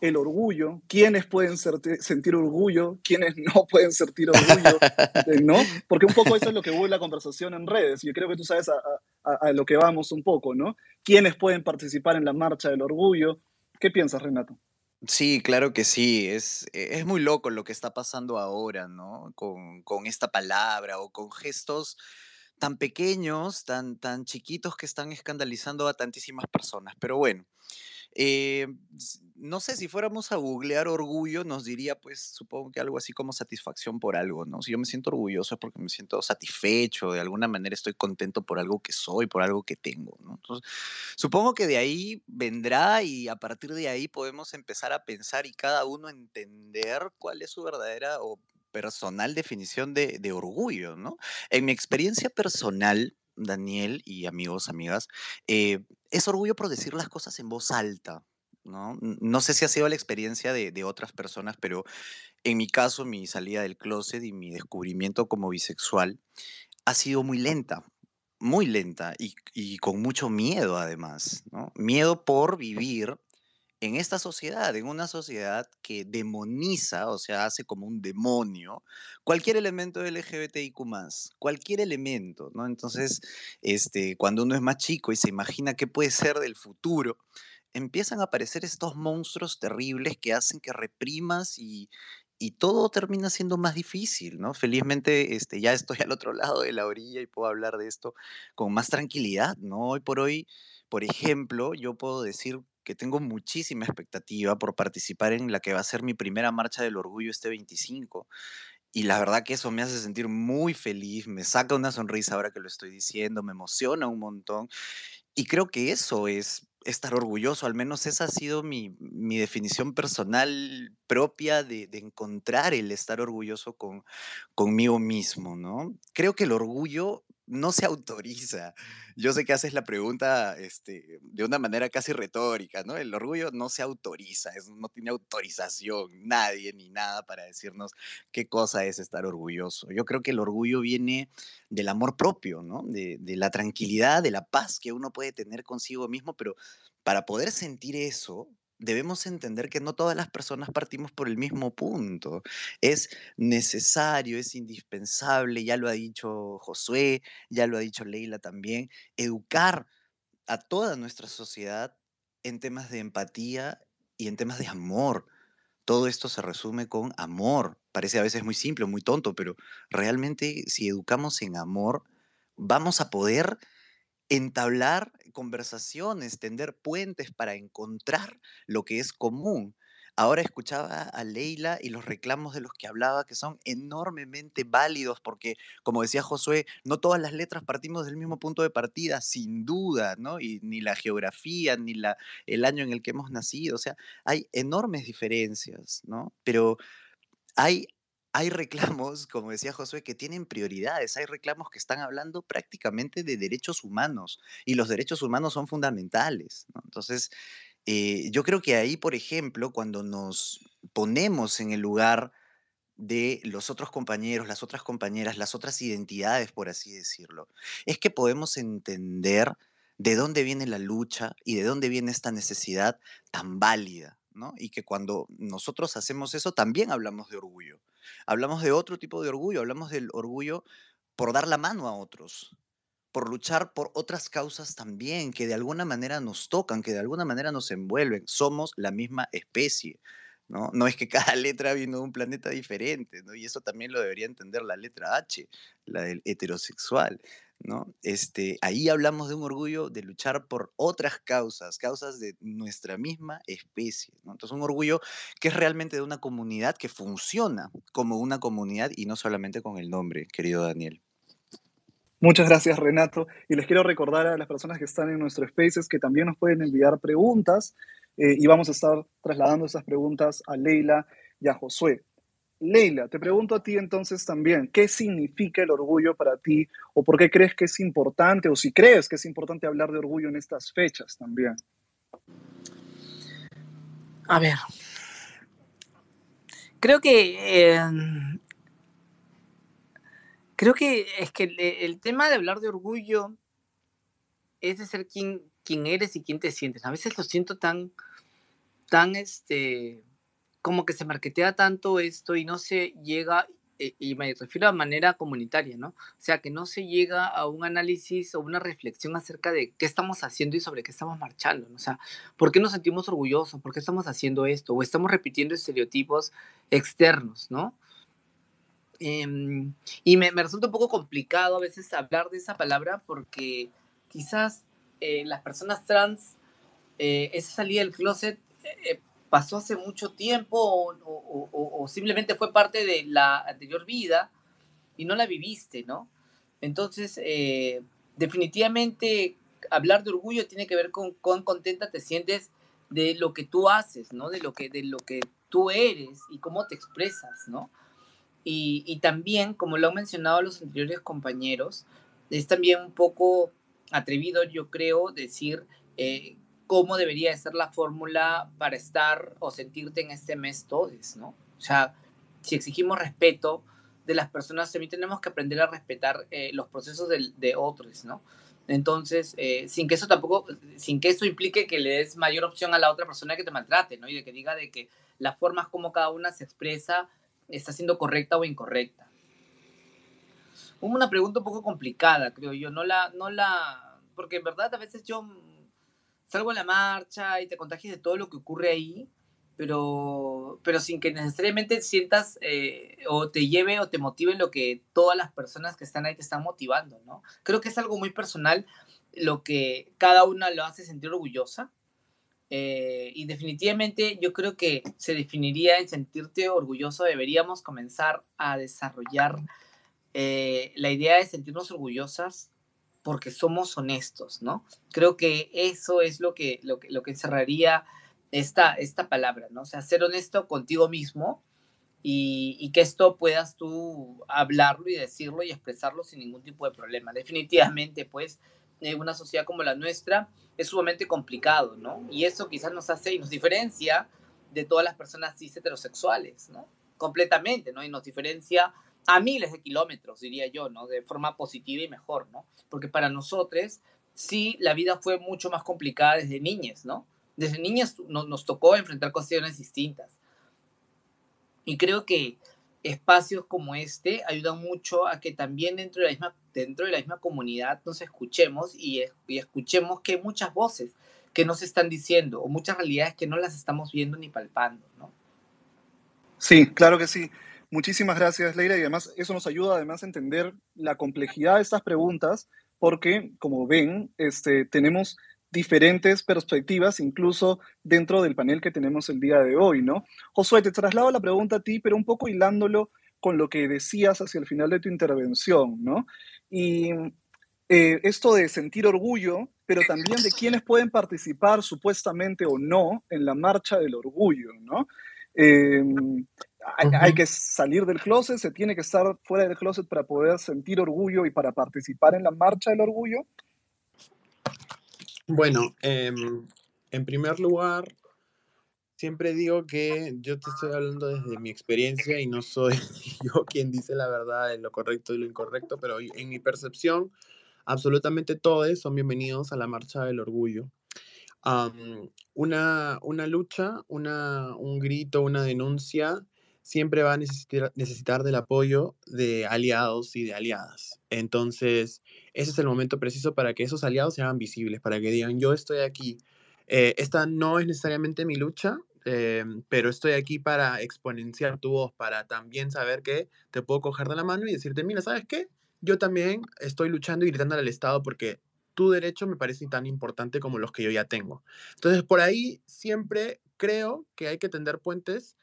el orgullo, quiénes pueden sentir orgullo, quiénes no pueden sentir orgullo, eh, ¿no? Porque un poco eso es lo que hubo la conversación en redes, y creo que tú sabes a, lo que vamos un poco, ¿no? ¿Quiénes pueden participar en la marcha del orgullo? ¿Qué piensas, Renato? Sí, claro que sí, es, es muy loco lo que está pasando ahora, ¿no? Con, con esta palabra o con gestos tan pequeños, tan, tan chiquitos que están escandalizando a tantísimas personas. Pero bueno, eh, no sé, si fuéramos a googlear orgullo, nos diría, pues, supongo que algo así como satisfacción por algo, ¿no? Si yo me siento orgulloso es porque me siento satisfecho, de alguna manera estoy contento por algo que soy, por algo que tengo, ¿no? Entonces, supongo que de ahí vendrá y a partir de ahí podemos empezar a pensar y cada uno entender cuál es su verdadera o personal definición de, de orgullo, ¿no? En mi experiencia personal, Daniel y amigos, amigas, eh, es orgullo por decir las cosas en voz alta. ¿no? no sé si ha sido la experiencia de, de, otras personas, pero en mi caso, mi salida del closet y mi descubrimiento como bisexual ha sido muy lenta, muy lenta y, y con mucho miedo además. ¿no? Miedo por vivir en esta sociedad, en una sociedad que demoniza, o sea, hace como un demonio, cualquier elemento LGBTIQ cualquier elemento, ¿no? Entonces, este, cuando uno es más chico y se imagina qué puede ser del futuro, empiezan a aparecer estos monstruos terribles que hacen que reprimas y, y todo termina siendo más difícil, ¿no? Felizmente este, ya estoy al otro lado de la orilla y puedo hablar de esto con más tranquilidad, ¿no? Hoy por hoy, por ejemplo, yo puedo decir tengo muchísima expectativa por participar en la que va a ser mi primera marcha del orgullo este 25. Y la verdad que eso me hace sentir muy feliz, me saca una sonrisa ahora que lo estoy diciendo, me emociona un montón. Y creo que eso es estar orgulloso, al menos esa ha sido mi, mi definición personal propia de, de, encontrar el estar orgulloso con, conmigo mismo, ¿no? Creo que el orgullo no se autoriza. Yo sé que haces la pregunta este, de una manera casi retórica, ¿no? El orgullo no se autoriza, no tiene autorización, nadie ni nada para decirnos qué cosa es estar orgulloso. Yo creo que el orgullo viene del amor propio, ¿no? De, de la tranquilidad, de la paz que uno puede tener consigo mismo, pero para poder sentir eso, debemos entender que no todas las personas partimos por el mismo punto. Es necesario, es indispensable, ya lo ha dicho Josué, ya lo ha dicho Leila también, educar a toda nuestra sociedad en temas de empatía y en temas de amor. Todo esto se resume con amor. Parece a veces muy simple, muy tonto, pero realmente si educamos en amor, vamos a poder entablar conversaciones, tender puentes para encontrar lo que es común. Ahora escuchaba a Leila y los reclamos de los que hablaba que son enormemente válidos porque, como decía Josué, no todas las letras partimos del mismo punto de partida, sin duda, ¿no? Y ni la geografía, ni la, el año en el que hemos nacido, o sea, hay enormes diferencias, ¿no? Pero hay hay reclamos, como decía Josué, que tienen prioridades. Hay reclamos que están hablando prácticamente de derechos humanos y los derechos humanos son fundamentales. Entonces, eh, yo creo que ahí, por ejemplo, cuando nos ponemos en el lugar de los otros compañeros, las otras compañeras, las otras identidades, por así decirlo, es que podemos entender de dónde viene la lucha y de dónde viene esta necesidad tan válida, ¿no? Y que cuando nosotros hacemos eso también hablamos de orgullo. Hablamos de otro tipo de orgullo, hablamos del orgullo por dar la mano a otros, por luchar por otras causas también que de alguna manera nos tocan, que de alguna manera nos envuelven. Somos la misma especie. ¿no? No es que cada letra vino de un planeta diferente, ¿no? Y eso también lo debería entender la letra H, la del heterosexual, ¿no? Este, ahí hablamos de un orgullo de luchar por otras causas, causas de nuestra misma especie. Entonces, un orgullo que es realmente de una comunidad que funciona como una comunidad y no solamente con el nombre, querido Daniel. Muchas gracias, Renato. Y les quiero recordar a las personas que están en nuestro Spaces que también nos pueden enviar preguntas eh, y vamos a estar trasladando esas preguntas a Leila y a Josué. Leila, te pregunto a ti entonces también, ¿qué significa el orgullo para ti o por qué crees que es importante o si crees que es importante hablar de orgullo en estas fechas también? A ver, creo que eh, creo que es que el, tema de hablar de orgullo es de ser quien, quien eres y quién te sientes. A veces lo siento tan tan, este, como que se marketea tanto esto y no se llega, eh, y me refiero a manera comunitaria, ¿no? O sea, que no se llega a un análisis o una reflexión acerca de qué estamos haciendo y sobre qué estamos marchando, ¿no? O sea, ¿por qué nos sentimos orgullosos? ¿Por qué estamos haciendo esto? O estamos repitiendo estereotipos externos, ¿no? Em, y me, me, resulta un poco complicado a veces hablar de esa palabra porque quizás eh, las personas trans, eh, esa salida del closet eh, pasó hace mucho tiempo o, simplemente fue parte de la anterior vida y no la viviste, ¿no? Entonces, eh, definitivamente hablar de orgullo tiene que ver con cuán contenta te sientes de lo que tú haces, ¿no? De lo que, de lo que tú eres y cómo te expresas, ¿no? Y, también, como lo han mencionado los anteriores compañeros, es también un poco atrevido, yo creo, decir eh, cómo debería ser la fórmula para estar o sentirte en este mes todos, ¿no? O sea, si exigimos respeto de las personas, también tenemos que aprender a respetar eh, los procesos de, otros, ¿no? Entonces, eh, sin que eso tampoco, sin que eso implique que le des mayor opción a la otra persona que te maltrate, ¿no? Y de que diga de que las formas como cada una se expresa está siendo correcta o incorrecta. Una pregunta un poco complicada, creo yo, no la, no la, porque en verdad a veces yo salgo a la marcha y te contagias de todo lo que ocurre ahí, pero, pero sin que necesariamente sientas eh, o te lleve o te motive lo que todas las personas que están ahí te están motivando, ¿no? Creo que es algo muy personal lo que cada una lo hace sentir orgullosa. Eh, y definitivamente yo creo que se definiría en sentirte orgulloso. Deberíamos comenzar a desarrollar eh, la idea de sentirnos orgullosas porque somos honestos, ¿no? Creo que eso es lo que, lo que, lo que encerraría esta, esta palabra, ¿no? O sea, ser honesto contigo mismo y, que esto puedas tú hablarlo y decirlo y expresarlo sin ningún tipo de problema. Definitivamente, pues, en una sociedad como la nuestra es sumamente complicado, ¿no? Y eso quizás nos hace y nos diferencia de todas las personas cis heterosexuales, ¿no? Completamente, ¿no? Y nos diferencia a miles de kilómetros, diría yo, ¿no? De forma positiva y mejor, ¿no? Porque para nosotros, sí, la vida fue mucho más complicada desde niñas, ¿no? Desde niñas nos tocó enfrentar cuestiones distintas. Y creo que espacios como este ayudan mucho a que también dentro de la misma, dentro de la misma comunidad nos escuchemos y, y escuchemos que hay muchas voces que nos están diciendo o muchas realidades que no las estamos viendo ni palpando, ¿no? Sí, claro que sí. Muchísimas gracias, Leila, y además eso nos ayuda además a entender la complejidad de estas preguntas, porque como ven, este, tenemos diferentes perspectivas, incluso dentro del panel que tenemos el día de hoy, ¿no? Josué, te traslado la pregunta a ti, pero un poco hilándolo con lo que decías hacia el final de tu intervención, ¿no? Y eh, esto de sentir orgullo, pero también de quienes pueden participar supuestamente o no en la marcha del orgullo, ¿no? Eh, hay, que salir del closet, se tiene que estar fuera del closet para poder sentir orgullo y para participar en la marcha del orgullo? Bueno, em, en primer lugar, siempre digo que yo te estoy hablando desde mi experiencia y no soy yo quien dice la verdad de lo correcto y lo incorrecto, pero en mi percepción, absolutamente todos son bienvenidos a la Marcha del Orgullo. una, una lucha, una, un grito, una denuncia, siempre va a necesitar, necesitar del apoyo de aliados y de aliadas. Entonces, ese es el momento preciso para que esos aliados se hagan visibles, para que digan, yo estoy aquí. Eh, esta no es necesariamente mi lucha, eh, pero estoy aquí para exponenciar tu voz, para también saber que te puedo coger de la mano y decirte, mira, ¿sabes qué? Yo también estoy luchando y gritando al Estado porque tu derecho me parece tan importante como los que yo ya tengo. Entonces, por ahí siempre creo que hay que tender puentes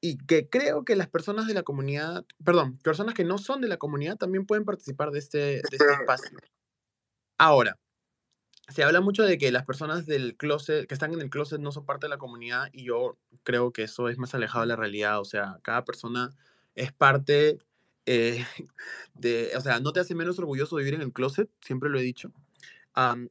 y que creo que las personas de la comunidad, perdón, personas que no son de la comunidad también pueden participar de este, de este espacio. Ahora, se habla mucho de que las personas del closet, que están en el closet, no son parte de la comunidad y yo creo que eso es más alejado de la realidad. O sea, cada persona es parte eh, de, o sea, no te hace menos orgulloso vivir en el closet, siempre lo he dicho.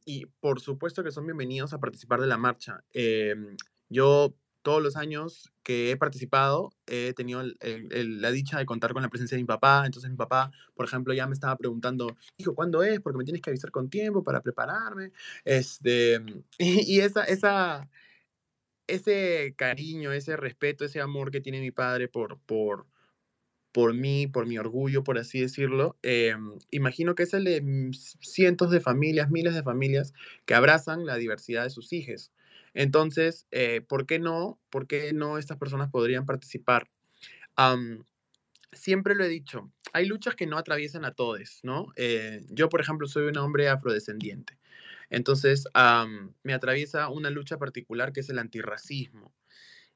y por supuesto que son bienvenidos a participar de la marcha. Em, yo todos los años que he participado he tenido la dicha de contar con la presencia de mi papá. Entonces mi papá, por ejemplo, ya me estaba preguntando, hijo, ¿cuándo es? Porque me tienes que avisar con tiempo para prepararme. Este, y, esa, esa, ese cariño, ese respeto, ese amor que tiene mi padre por, por, por mí, por mi orgullo, por así decirlo, em, imagino que es el de cientos de familias, miles de familias que abrazan la diversidad de sus hijos. Entonces, eh, ¿por qué no? ¿Por qué no estas personas podrían participar? siempre lo he dicho, hay luchas que no atraviesan a todos, ¿no? Eh, yo, por ejemplo, soy un hombre afrodescendiente. Entonces, me atraviesa una lucha particular que es el antirracismo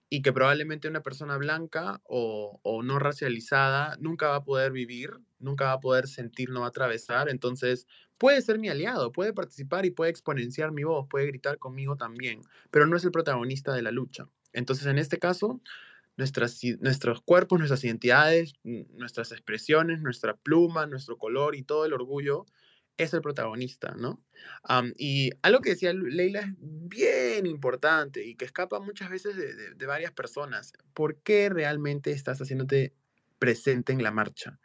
y que probablemente una persona blanca o, o, no racializada nunca va a poder vivir, nunca va a poder sentir, no va a atravesar. Entonces, puede ser mi aliado, puede participar y puede exponenciar mi voz, puede gritar conmigo también, pero no es el protagonista de la lucha. Entonces, en este caso, nuestras, nuestros cuerpos, nuestras identidades, nuestras expresiones, nuestra pluma, nuestro color y todo el orgullo es el protagonista, ¿no? y algo que decía Leila es bien importante y que escapa muchas veces de, de varias personas. ¿Por qué realmente estás haciéndote presente en la marcha?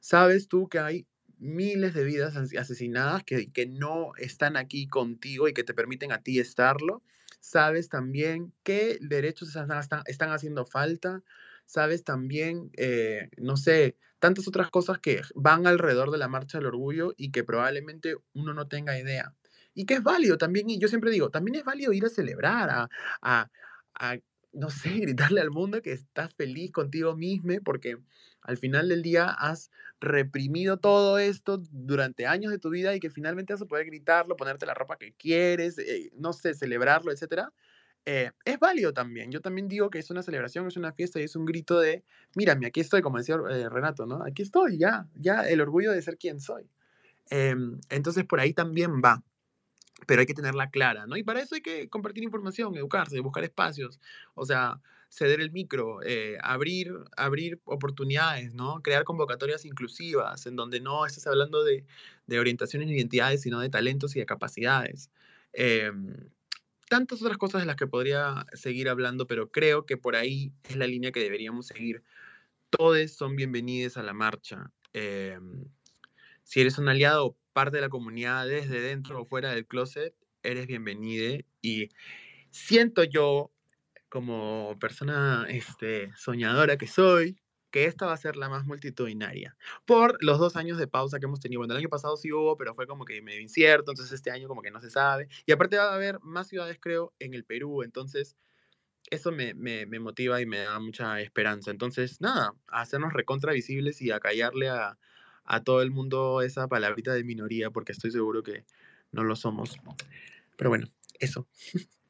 ¿Sabes tú que hay miles de vidas asesinadas que, que no están aquí contigo y que te permiten a ti estarlo. Sabes también qué derechos están, están haciendo falta. Sabes también, eh, no sé, tantas otras cosas que van alrededor de la marcha del orgullo y que probablemente uno no tenga idea. Y que es válido también, y yo siempre digo, también es válido ir a celebrar, a, a, a no sé, gritarle al mundo que estás feliz contigo mismo, porque al final del día has reprimido todo esto durante años de tu vida y que finalmente vas a gritarlo, ponerte la ropa que quieres, eh, no sé, celebrarlo, etc. Eh, es válido también. Yo también digo que es una celebración, es una fiesta y es un grito de, mírame, aquí estoy, como decía eh, Renato, ¿no? Aquí estoy, ya, ya, el orgullo de ser quien soy. Em, entonces por ahí también va pero hay que tenerla clara, ¿no? Y para eso hay que compartir información, educarse, buscar espacios, o sea, ceder el micro, eh, abrir, abrir oportunidades, ¿no? Crear convocatorias inclusivas, en donde no estés hablando de, de orientaciones ni identidades, sino de talentos y de capacidades. Em, tantas otras cosas de las que podría seguir hablando, pero creo que por ahí es la línea que deberíamos seguir. Todos son bienvenidos a la marcha. Em, si eres un aliado parte de la comunidad desde dentro o fuera del closet, eres bienvenida y siento yo como persona este, soñadora que soy, que esta va a ser la más multitudinaria. Por los dos años de pausa que hemos tenido. Bueno, el año pasado sí hubo, pero fue como que medio incierto, entonces este año como que no se sabe. Y aparte va a haber más ciudades, creo, en el Perú, entonces eso me, me, motiva y me da mucha esperanza. Entonces, nada, hacernos recontra visibles y a callarle a, a todo el mundo esa palabrita de minoría, porque estoy seguro que no lo somos. Pero bueno, eso.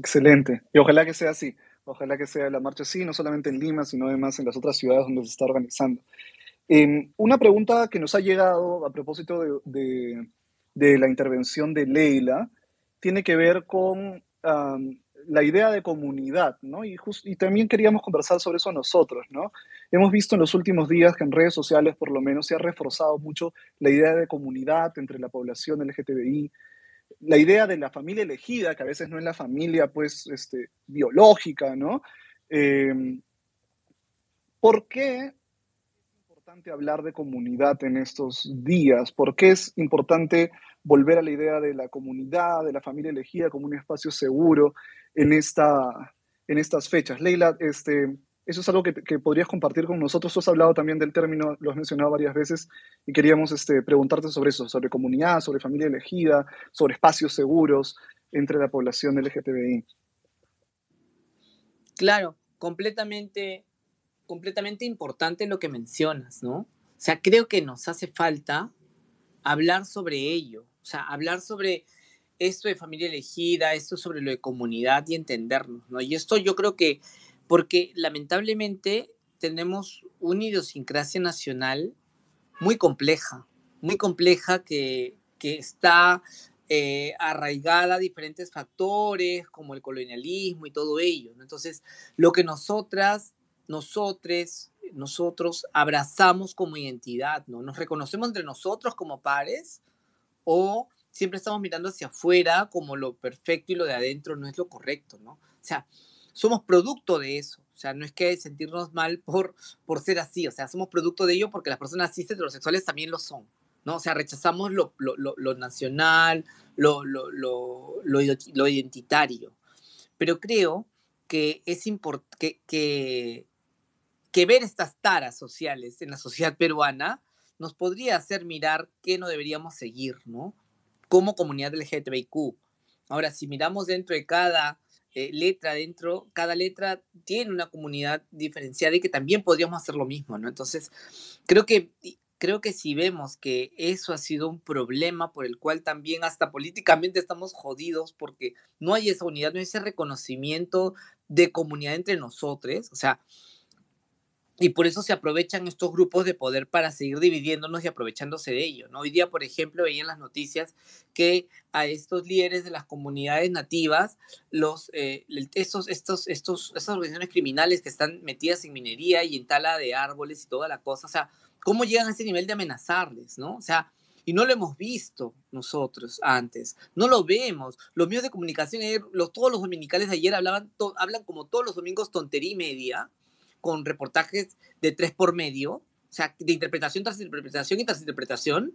Excelente. Y ojalá que sea así. Ojalá que sea la marcha así, no solamente en Lima, sino además en las otras ciudades donde se está organizando. Em, una pregunta que nos ha llegado a propósito de, de, la intervención de Leila tiene que ver con la idea de comunidad, ¿no? Y, y también queríamos conversar sobre eso nosotros, ¿no? Hemos visto en los últimos días que en redes sociales, por lo menos, se ha reforzado mucho la idea de comunidad entre la población LGTBI. La idea de la familia elegida, que a veces no es la familia pues, este, biológica, ¿no? Eh, ¿Por qué es importante hablar de comunidad en estos días? ¿Por qué es importante volver a la idea de la comunidad, de la familia elegida como un espacio seguro en, esta, en estas fechas? Leila, este, eso es algo que, que, podrías compartir con nosotros. Tú has hablado también del término, lo has mencionado varias veces, y queríamos este, preguntarte sobre eso, sobre comunidad, sobre familia elegida, sobre espacios seguros entre la población LGTBI. Claro, completamente, completamente importante lo que mencionas, ¿no? O sea, creo que nos hace falta hablar sobre ello, o sea, hablar sobre esto de familia elegida, esto sobre lo de comunidad y entendernos, ¿no? Y esto yo creo que porque lamentablemente tenemos una idiosincrasia nacional muy compleja, muy compleja que, que está eh, arraigada a diferentes factores como el colonialismo y todo ello. ¿no? Entonces, lo que nosotras, nosotros, nosotros abrazamos como identidad, ¿no? Nos reconocemos entre nosotros como pares o siempre estamos mirando hacia afuera como lo perfecto y lo de adentro no es lo correcto, ¿no? O sea, somos producto de eso. O sea, no es que sentirnos mal por, por ser así, o sea, somos producto de ello porque las personas cis heterosexuales también lo son, ¿no? O sea, rechazamos lo, lo, lo, lo nacional, lo, lo, identitario. Pero creo que es importante que, que, que ver estas taras sociales en la sociedad peruana nos podría hacer mirar qué no deberíamos seguir, ¿no? Como comunidad LGTBIQ. Ahora, si miramos dentro de cada eh, letra dentro, cada letra tiene una comunidad diferenciada y que también podríamos hacer lo mismo, ¿no? Entonces, creo que, creo que si vemos que eso ha sido un problema por el cual también hasta políticamente estamos jodidos porque no hay esa unidad, no hay ese reconocimiento de comunidad entre nosotros, o sea, y por eso se aprovechan estos grupos de poder para seguir dividiéndonos y aprovechándose de ello. ¿no? Hoy día, por ejemplo, veían las noticias que a estos líderes de las comunidades nativas, los, eh, estos, estos, estos, estas organizaciones criminales que están metidas en minería y en tala de árboles y toda la cosa, o sea, ¿cómo llegan a ese nivel de amenazarles? ¿no? O sea, y no lo hemos visto nosotros antes, no lo vemos. Los medios de comunicación, los, todos los dominicales de ayer hablaban, hablan como todos los domingos tontería y media, con reportajes de tres por medio, o sea, de interpretación tras interpretación y tras interpretación,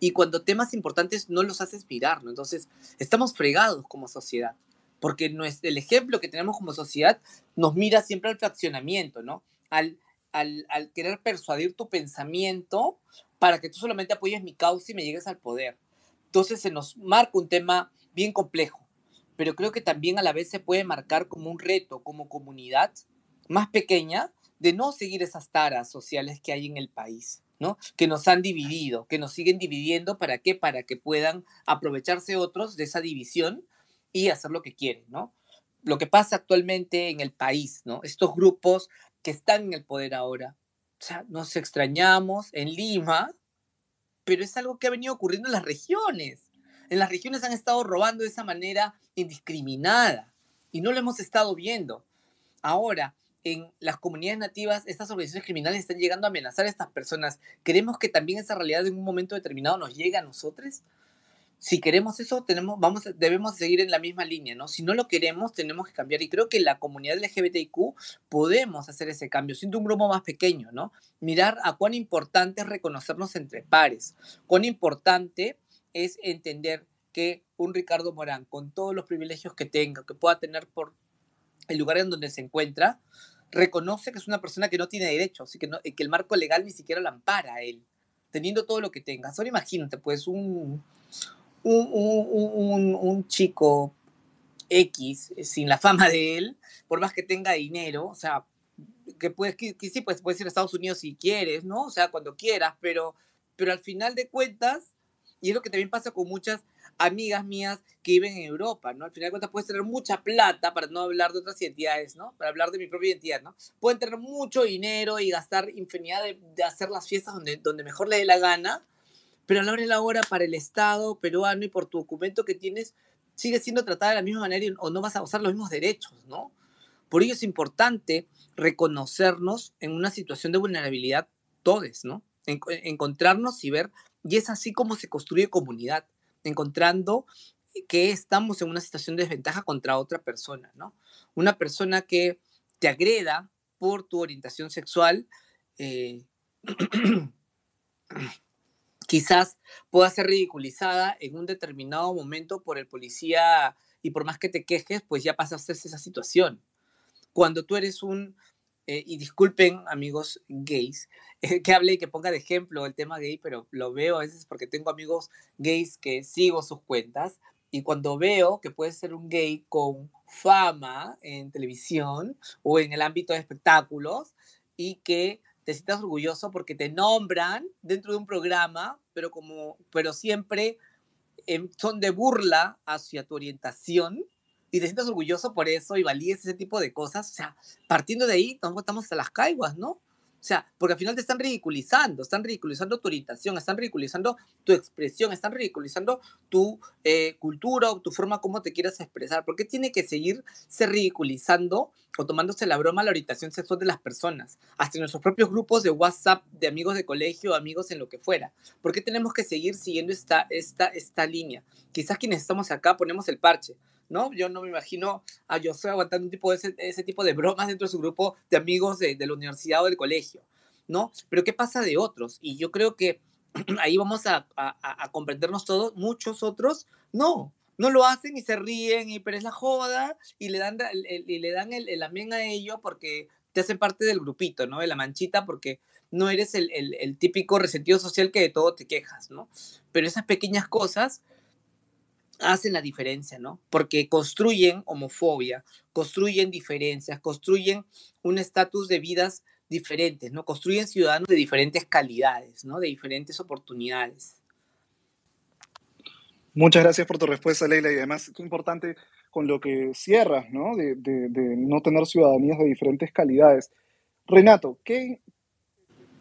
y cuando temas importantes no los haces mirar, ¿no? Entonces, estamos fregados como sociedad, porque es, el ejemplo que tenemos como sociedad nos mira siempre al fraccionamiento, ¿no? Al, al, al querer persuadir tu pensamiento para que tú solamente apoyes mi causa y me llegues al poder. Entonces, se nos marca un tema bien complejo, pero creo que también a la vez se puede marcar como un reto, como comunidad, más pequeña de no seguir esas taras sociales que hay en el país, ¿no? Que nos han dividido, que nos siguen dividiendo, ¿para qué? Para que puedan aprovecharse otros de esa división y hacer lo que quieren, ¿no? Lo que pasa actualmente en el país, ¿no? Estos grupos que están en el poder ahora, o sea, nos extrañamos en Lima, pero es algo que ha venido ocurriendo en las regiones. En las regiones han estado robando de esa manera indiscriminada y no lo hemos estado viendo. Ahora, en las comunidades nativas, estas organizaciones criminales están llegando a amenazar a estas personas. ¿Queremos que también esa realidad en un momento determinado nos llegue a nosotros? Si queremos eso, tenemos, vamos, debemos seguir en la misma línea, ¿no? Si no lo queremos, tenemos que cambiar. Y creo que la comunidad LGBTIQ podemos hacer ese cambio, siendo un grupo más pequeño, ¿no? Mirar a cuán importante es reconocernos entre pares, cuán importante es entender que un Ricardo Morán, con todos los privilegios que tenga, que pueda tener por el lugar en donde se encuentra, reconoce que es una persona que no tiene derechos y que, no, que el marco legal ni siquiera lo ampara a él, teniendo todo lo que tenga. Solo imagínate, pues, un, un, un, un, chico X sin la fama de él, por más que tenga dinero, o sea, que, puedes, que, sí, pues puedes ir a Estados Unidos si quieres, ¿no? O sea, cuando quieras, pero, pero al final de cuentas, y es lo que también pasa con muchas amigas mías que viven en Europa, ¿no? Al final de cuentas puedes tener mucha plata, para no hablar de otras identidades, ¿no? Para hablar de mi propia identidad, ¿no? Pueden tener mucho dinero y gastar infinidad de, hacer las fiestas donde, donde mejor le dé la gana, pero a la hora de la hora para el Estado peruano y por tu documento que tienes, sigue siendo tratada de la misma manera y, o no vas a usar los mismos derechos, ¿no? Por ello es importante reconocernos en una situación de vulnerabilidad todos, ¿no? En, encontrarnos y ver, y es así como se construye comunidad encontrando que estamos en una situación de desventaja contra otra persona, ¿no? Una persona que te agreda por tu orientación sexual, eh, quizás pueda ser ridiculizada en un determinado momento por el policía y por más que te quejes, pues ya pasaste esa situación. Cuando tú eres un, eh, y disculpen amigos gays, que hable y que ponga de ejemplo el tema gay, pero lo veo a veces porque tengo amigos gays que sigo sus cuentas y cuando veo que puede ser un gay con fama en televisión o en el ámbito de espectáculos y que te sientas orgulloso porque te nombran dentro de un programa, pero como pero siempre em, son de burla hacia tu orientación y te sientas orgulloso por eso y valíes ese tipo de cosas, o sea, partiendo de ahí, estamos a las caiguas, ¿no? O sea, porque al final te están ridiculizando, están ridiculizando tu orientación, están ridiculizando tu expresión, están ridiculizando tu eh, cultura o tu forma como te quieras expresar. ¿Por qué tiene que seguirse ridiculizando o tomándose la broma la orientación sexual de las personas? Hasta en nuestros propios grupos de WhatsApp, de amigos de colegio, amigos en lo que fuera. ¿Por qué tenemos que seguir siguiendo esta, esta, esta línea? Quizás quienes estamos acá ponemos el parche, ¿no? Yo no me imagino a Josué aguantando un de ese, tipo de bromas dentro de su grupo de amigos de, la universidad o del colegio, ¿no? Pero ¿qué pasa de otros? Y yo creo que ahí vamos a, comprendernos todos, muchos otros no, no lo hacen y se ríen, y pero es la joda, y le dan, el, y le dan el, el amén a ello porque te hacen parte del grupito, ¿no? De la manchita, porque no eres el, el, típico resentido social que de todo te quejas, ¿no? Pero esas pequeñas cosas hacen la diferencia, ¿no? Porque construyen homofobia, construyen diferencias, construyen un estatus de vidas diferentes, ¿no? Construyen ciudadanos de diferentes calidades, ¿no? De diferentes oportunidades. Muchas gracias por tu respuesta, Leila, y además es importante con lo que cierras, ¿no? De, no tener ciudadanías de diferentes calidades. Renato, ¿qué?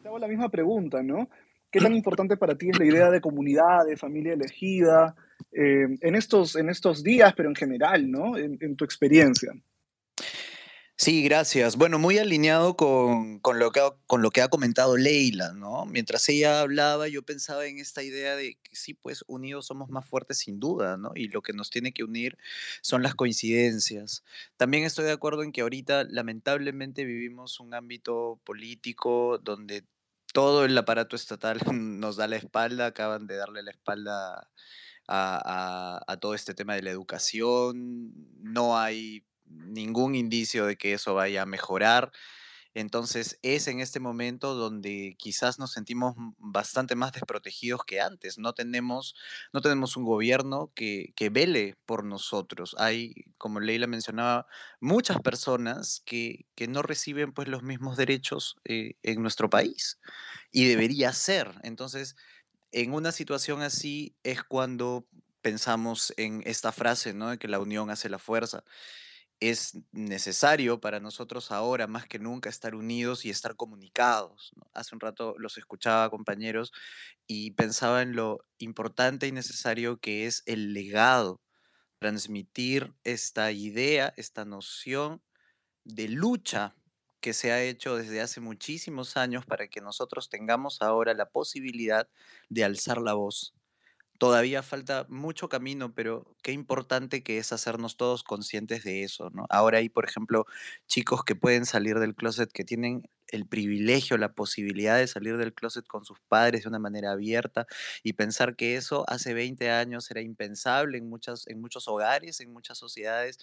Te hago la misma pregunta, ¿no? ¿Qué tan importante para ti es la idea de comunidad, de familia elegida, eh, en, estos, en estos días, pero en general, ¿no? En, tu experiencia. Sí, gracias. Bueno, muy alineado con, lo que con lo que ha comentado Leila, ¿no? Mientras ella hablaba, yo pensaba en esta idea de que sí, pues unidos somos más fuertes sin duda, ¿no? Y lo que nos tiene que unir son las coincidencias. También estoy de acuerdo en que ahorita lamentablemente vivimos un ámbito político donde todo el aparato estatal nos da la espalda, acaban de darle la espalda a, todo este tema de la educación, no hay ningún indicio de que eso vaya a mejorar. Entonces es en este momento donde quizás nos sentimos bastante más desprotegidos que antes. No tenemos, no tenemos un gobierno que, que vele por nosotros. Hay, como Leila mencionaba, muchas personas que, que no reciben pues, los mismos derechos eh, en nuestro país. Y debería ser. Entonces, en una situación así es cuando pensamos en esta frase, ¿no? De que la unión hace la fuerza. Es necesario para nosotros ahora más que nunca estar unidos y estar comunicados. Hace un rato los escuchaba compañeros y pensaba en lo importante y necesario que es el legado, transmitir esta idea, esta noción de lucha que se ha hecho desde hace muchísimos años para que nosotros tengamos ahora la posibilidad de alzar la voz. Todavía falta mucho camino, pero qué importante que es hacernos todos conscientes de eso, ¿no? Ahora hay, por ejemplo, chicos que pueden salir del closet, que tienen el privilegio, la posibilidad de salir del closet con sus padres de una manera abierta y pensar que eso hace 20 años era impensable en, muchas, en muchos hogares, en muchas sociedades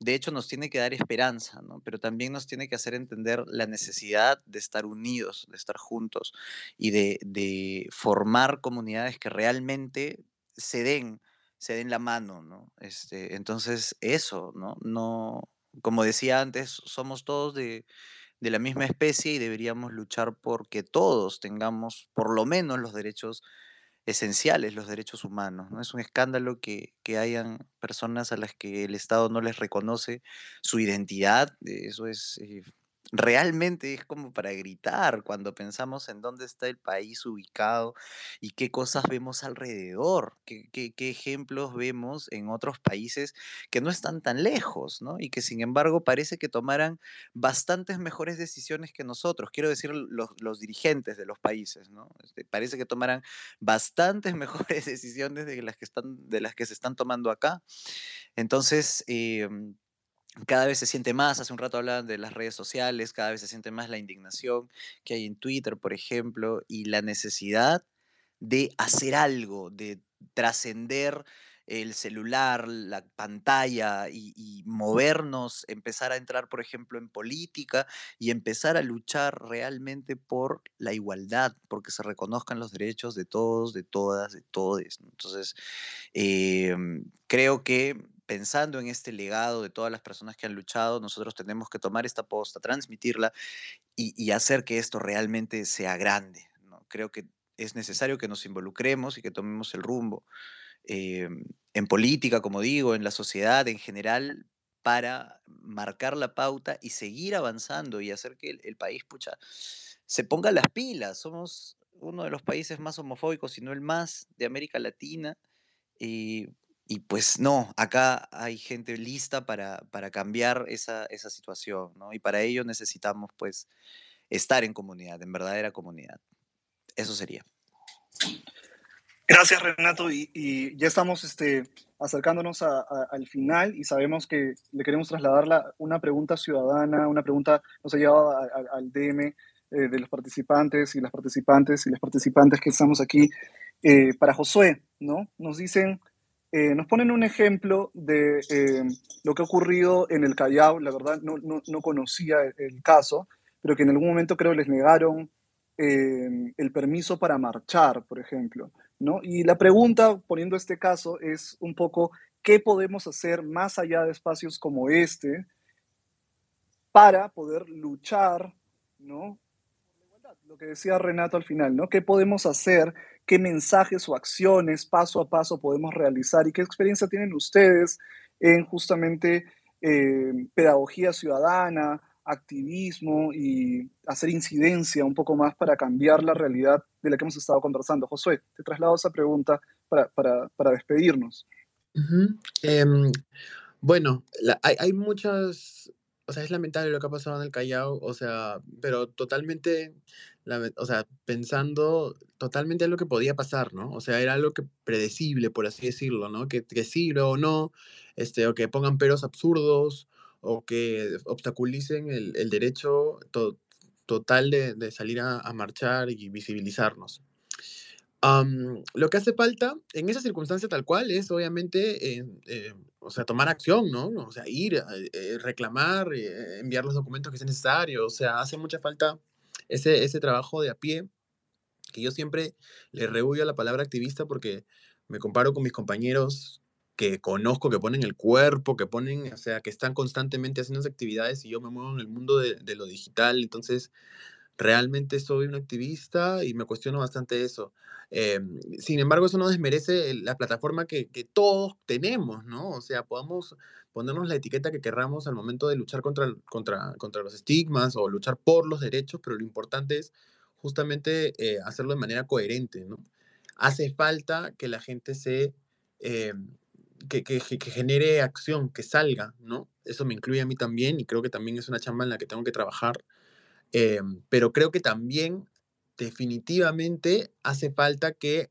de hecho nos tiene que dar esperanza, ¿no? Pero también nos tiene que hacer entender la necesidad de estar unidos, de estar juntos y de, formar comunidades que realmente se den, se den la mano, ¿no? Este, entonces, eso, ¿no? No, como decía antes, somos todos de, de la misma especie y deberíamos luchar porque todos tengamos por lo menos los derechos esenciales los derechos humanos. ¿no? Es un escándalo que, que, hayan personas a las que el Estado no les reconoce su identidad. Eso es eh, realmente es como para gritar cuando pensamos en dónde está el país ubicado y qué cosas vemos alrededor, qué, qué- ejemplos vemos en otros países que no están tan lejos, ¿no? Y que sin embargo parece que tomaran bastantes mejores decisiones que nosotros, quiero decir los, los dirigentes de los países, ¿no? Este, parece que tomaran bastantes mejores decisiones de las que están, de las que se están tomando acá. Entonces, em, cada vez se siente más, hace un rato hablaban de las redes sociales, cada vez se siente más la indignación que hay en Twitter, por ejemplo, y la necesidad de hacer algo, de trascender el celular, la pantalla y, movernos, empezar a entrar, por ejemplo, en política y empezar a luchar realmente por la igualdad, porque se reconozcan los derechos de todos, de todas, de todes. Entonces, Em, creo que pensando en este legado de todas las personas que han luchado, nosotros tenemos que tomar esta posta, transmitirla y, hacer que esto realmente sea grande. ¿no? Creo que es necesario que nos involucremos y que tomemos el rumbo em, en política, como digo, en la sociedad en general, para marcar la pauta y seguir avanzando y hacer que el, el país, pucha, se ponga las pilas. Somos uno de los países más homofóbicos, si no el más, de América Latina y, y pues no, acá hay gente lista para, para cambiar esa, esa situación, ¿no? Y para ello necesitamos pues estar en comunidad, en verdadera comunidad. Eso sería. Gracias, Renato. Y, y ya estamos este, acercándonos a- a- al final y sabemos que le queremos trasladar la- una pregunta ciudadana, una pregunta nos ha llegado a- al DM eh, de los participantes y las participantes y las participantes que estamos aquí eh, para Josué, ¿no? Nos dicen, eh, nos ponen un ejemplo de eh, lo que ha ocurrido en el Callao. La verdad, no, no, no conocía el, el caso, pero que en algún momento creo les negaron eh, el permiso para marchar, por ejemplo. ¿no? Y la pregunta, poniendo este caso, es un poco, ¿qué podemos hacer más allá de espacios como este para poder luchar, ¿no? Lo que decía Renato al final, ¿no? ¿Qué podemos hacer? ¿Qué mensajes o acciones paso a paso podemos realizar? ¿Y qué experiencia tienen ustedes en justamente eh, pedagogía ciudadana, activismo y hacer incidencia un poco más para cambiar la realidad de la que hemos estado conversando? Josué, te traslado esa pregunta para, para, para despedirnos. Em, bueno, hay, hay muchas, o sea, es lamentable lo que ha pasado en el Callao, o sea, pero totalmente, lame- o sea, pensando totalmente en lo que podía pasar, ¿no? O sea, era algo que predecible, por así decirlo, ¿no? Que, que sí o no, este, o que pongan peros absurdos, o que obstaculicen el, el derecho to- total de, de salir a, a marchar y visibilizarnos. Am, lo que hace falta en esa circunstancia tal cual es obviamente, eh, eh, o sea, tomar acción, ¿no? O sea, ir, eh, reclamar, eh, enviar los documentos que sea necesario, o sea, hace mucha falta ese, ese trabajo de a pie, que yo siempre le rehuyo a la palabra activista porque me comparo con mis compañeros que conozco, que ponen el cuerpo, que ponen, o sea, que están constantemente haciendo esas actividades y yo me muevo en el mundo de, de lo digital, entonces realmente soy un activista y me cuestiono bastante eso. Em, sin embargo, eso no desmerece la plataforma que, que todos tenemos, ¿no? O sea, podamos ponernos la etiqueta que querramos al momento de luchar contra, contra, contra los estigmas o luchar por los derechos, pero lo importante es justamente eh, hacerlo de manera coherente, ¿no? Hace falta que la gente se... em, que, que, que genere acción, que salga, ¿no? Eso me incluye a mí también y creo que también es una chamba en la que tengo que trabajar Em, pero creo que también definitivamente hace falta que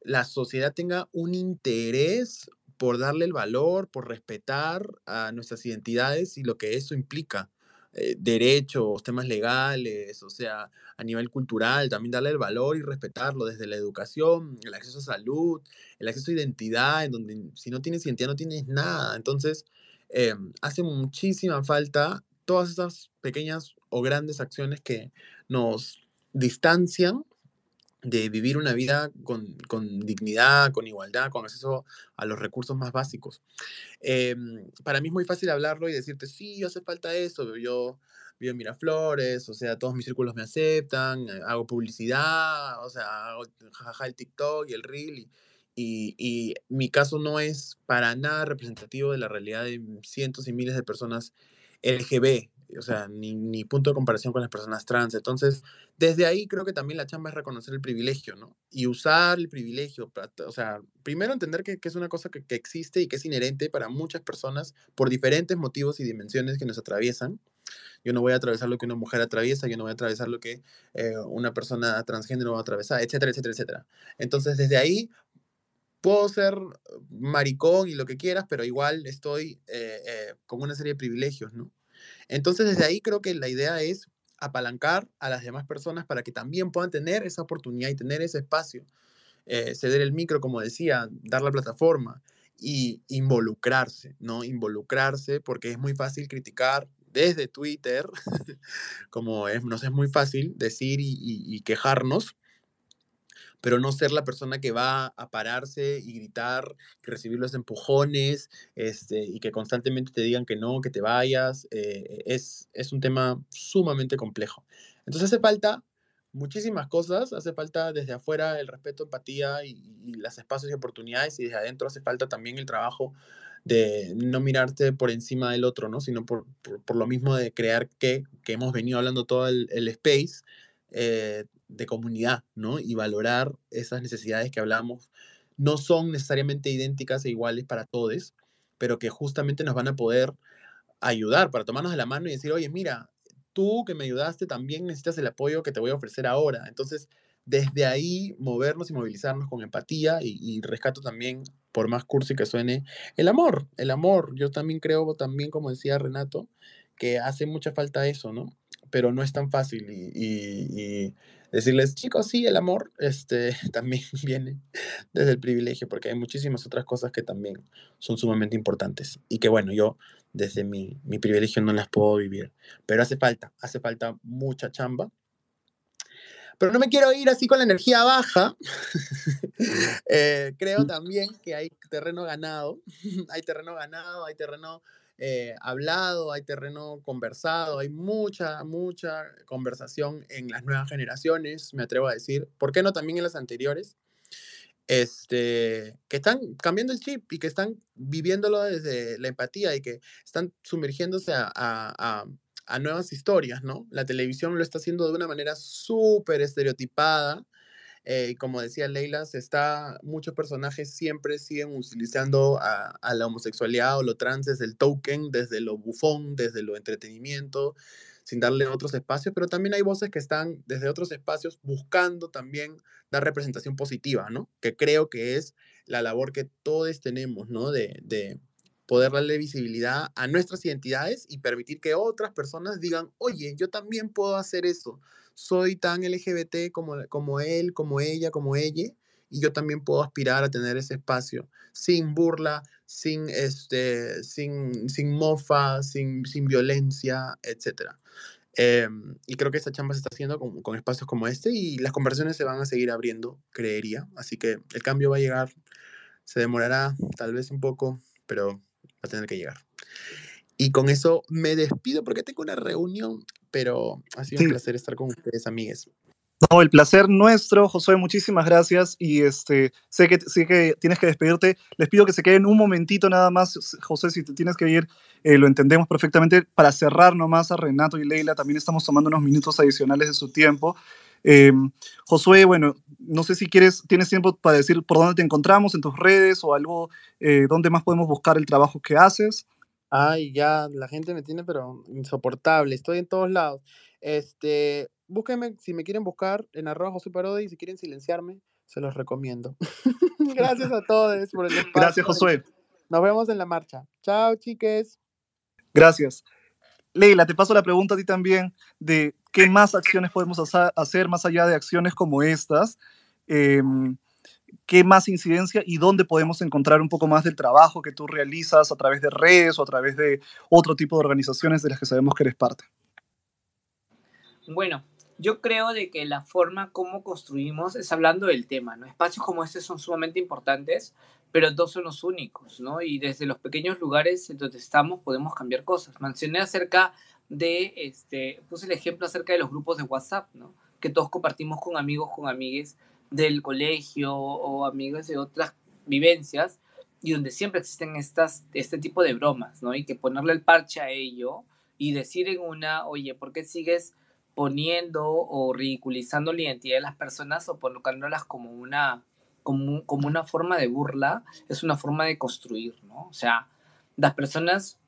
la sociedad tenga un interés por darle el valor, por respetar a nuestras identidades y lo que eso implica. eh, derechos, temas legales, o sea, a nivel cultural, también darle el valor y respetarlo desde la educación, el acceso a salud, el acceso a identidad, en donde si no tienes identidad no tienes nada. Entonces, em, hace muchísima falta todas esas pequeñas o grandes acciones que nos distancian de vivir una vida con, con dignidad, con igualdad, con acceso a los recursos más básicos. Em, para mí es muy fácil hablarlo y decirte, sí, hace falta eso, yo vivo en Miraflores, o sea, todos mis círculos me aceptan, eh, hago publicidad, o sea, hago jajaja el TikTok y el Reel, y, y, y mi caso no es para nada representativo de la realidad de cientos y miles de personas LGB, o sea, ni, ni punto de comparación con las personas trans. Entonces, desde ahí creo que también la chamba es reconocer el privilegio, ¿no? Y usar el privilegio, o sea, primero entender que, que es una cosa que, que, existe y que es inherente para muchas personas por diferentes motivos y dimensiones que nos atraviesan. Yo no voy a atravesar lo que una mujer atraviesa, yo no voy a atravesar lo que eh, una persona transgénero va a atravesar, etcétera, etcétera, etcétera. Entonces, desde ahí puedo ser maricón y lo que quieras, pero igual estoy eh, eh, con una serie de privilegios, ¿no? Entonces, desde ahí creo que la idea es apalancar a las demás personas para que también puedan tener esa oportunidad y tener ese espacio. Eh, ceder el micro, como decía, dar la plataforma y involucrarse, ¿no? Involucrarse porque es muy fácil criticar desde Twitter, como es, nos es muy fácil decir y, y, y quejarnos, pero no ser la persona que va a pararse y gritar, recibir los empujones este, y que constantemente te digan que no, que te vayas, eh, es, es un tema sumamente complejo. Entonces hace falta muchísimas cosas, hace falta desde afuera el respeto, empatía y, y los espacios y oportunidades y desde adentro hace falta también el trabajo de no mirarte por encima del otro, ¿no? sino por, por, por lo mismo de crear que, que hemos venido hablando todo el, el space, eh, de comunidad, ¿no? Y valorar esas necesidades que hablamos. No son necesariamente idénticas e iguales para todos, pero que justamente nos van a poder ayudar para tomarnos de la mano y decir, oye, mira, tú que me ayudaste también necesitas el apoyo que te voy a ofrecer ahora. Entonces, desde ahí, movernos y movilizarnos con empatía y, y rescato también, por más cursi que suene, el amor, el amor. Yo también creo, también como decía Renato, que hace mucha falta eso, ¿no? Pero no es tan fácil y, y, y decirles, chicos, sí, el amor este, también viene desde el privilegio, porque hay muchísimas otras cosas que también son sumamente importantes y que, bueno, yo desde mi, mi privilegio no las puedo vivir, pero hace falta, hace falta mucha chamba. Pero no me quiero ir así con la energía baja. eh, creo también que hay terreno ganado, hay terreno ganado, hay terreno eh, hablado, hay terreno conversado, hay mucha, mucha conversación en las nuevas generaciones, me atrevo a decir, ¿por qué no también en las anteriores? Este, que están cambiando el chip y que están viviéndolo desde la empatía y que están sumergiéndose a, a, a, a nuevas historias, ¿no? La televisión lo está haciendo de una manera súper estereotipada, eh, como decía Leila, se está, muchos personajes siempre siguen utilizando a, a, la homosexualidad o lo trans desde el token, desde lo bufón, desde lo entretenimiento, sin darle otros espacios, pero también hay voces que están desde otros espacios buscando también dar representación positiva, ¿no? Que creo que es la labor que todos tenemos, ¿no? De, de poder darle visibilidad a nuestras identidades y permitir que otras personas digan, oye, yo también puedo hacer eso soy tan LGBT como, como él, como ella, como ella, y yo también puedo aspirar a tener ese espacio sin burla, sin, este, sin, sin mofa, sin, sin violencia, etc. Eh, y creo que esta chamba se está haciendo con, con, espacios como este y las conversaciones se van a seguir abriendo, creería. Así que el cambio va a llegar, se demorará tal vez un poco, pero va a tener que llegar. Y con eso me despido porque tengo una reunión, pero ha sido sí. un placer estar con ustedes, amigues. No, el placer nuestro, Josué, muchísimas gracias. Y este, sé que, sé que tienes que despedirte. Les pido que se queden un momentito nada más. José, si te tienes que ir, eh, lo entendemos perfectamente. Para cerrar nomás a Renato y Leila, también estamos tomando unos minutos adicionales de su tiempo. Eh, Josué, bueno, no sé si quieres, tienes tiempo para decir por dónde te encontramos en tus redes o algo, eh, dónde más podemos buscar el trabajo que haces. Ay, ya, la gente me tiene, pero insoportable. Estoy en todos lados. Este, búsquenme, si me quieren buscar, en arroba José Parodi, si quieren silenciarme, se los recomiendo. Gracias a todos por el espacio. Gracias, Josué. Nos vemos en la marcha. Chao, chiques. Gracias. Leila, te paso la pregunta a ti también de qué más acciones podemos hacer más allá de acciones como estas. Eh, qué más incidencia y dónde podemos encontrar un poco más del trabajo que tú realizas a través de redes o a través de otro tipo de organizaciones de las que sabemos que eres parte. Bueno, yo creo de que la forma como construimos es hablando del tema, ¿no? Espacios como este son sumamente importantes, pero dos son los únicos, ¿no? Y desde los pequeños lugares en donde estamos podemos cambiar cosas. Mencioné acerca de, este, puse el ejemplo acerca de los grupos de WhatsApp, ¿no? Que todos compartimos con amigos, con amigues del colegio o amigos de otras vivencias y donde siempre existen estas, este tipo de bromas, ¿no? Y que ponerle el parche a ello y decir en una, oye, ¿por qué sigues poniendo o ridiculizando la identidad de las personas o colocándolas como una, como, como una forma de burla? Es una forma de construir, ¿no? O sea, las personas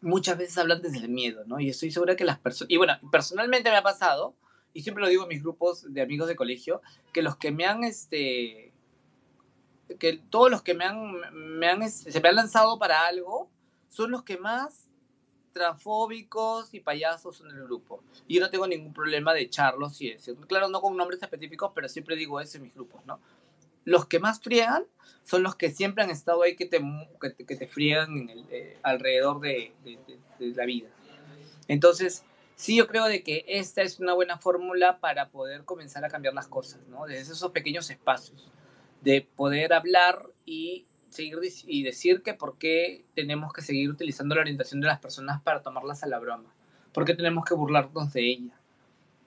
muchas veces hablan desde el miedo, ¿no? Y estoy segura que las personas, y bueno, personalmente me ha pasado, y siempre lo digo en mis grupos de amigos de colegio, que los que me han, este, que todos los que me han, me han, este, se me han lanzado para algo, son los que más transfóbicos y payasos son el grupo. Y yo no tengo ningún problema de echarlos y decir, claro, no con nombres específicos, pero siempre digo eso en mis grupos, ¿no? Los que más friegan son los que siempre han estado ahí que te, que te, que te friegan en el, eh, alrededor de, de, de, la vida. Entonces, sí, yo creo de que esta es una buena fórmula para poder comenzar a cambiar las cosas, ¿no? Desde esos pequeños espacios, de poder hablar y seguir y decir que por qué tenemos que seguir utilizando la orientación de las personas para tomarlas a la broma, por qué tenemos que burlarnos de ella.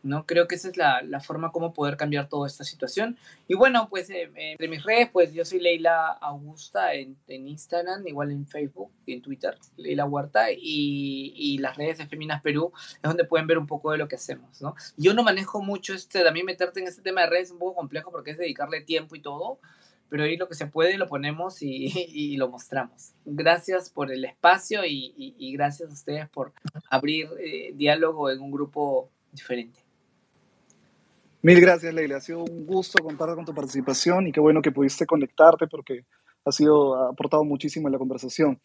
¿No? Creo que esa es la, la forma como poder cambiar toda esta situación. Y bueno, pues eh, de mis redes, pues yo soy Leila Augusta en, en, Instagram, igual en Facebook y en Twitter, Leila Huerta, y, y, las redes de Feminas Perú es donde pueden ver un poco de lo que hacemos, ¿no? Yo no manejo mucho, este, también meterte en este tema de redes es un poco complejo porque es dedicarle tiempo y todo, pero ahí lo que se puede lo ponemos y, y lo mostramos. Gracias por el espacio y, y gracias a ustedes por abrir eh, diálogo en un grupo diferente. Mil gracias, Leila. Ha sido un gusto contar con tu participación y qué bueno que pudiste conectarte porque ha sido ha aportado muchísimo en la conversación.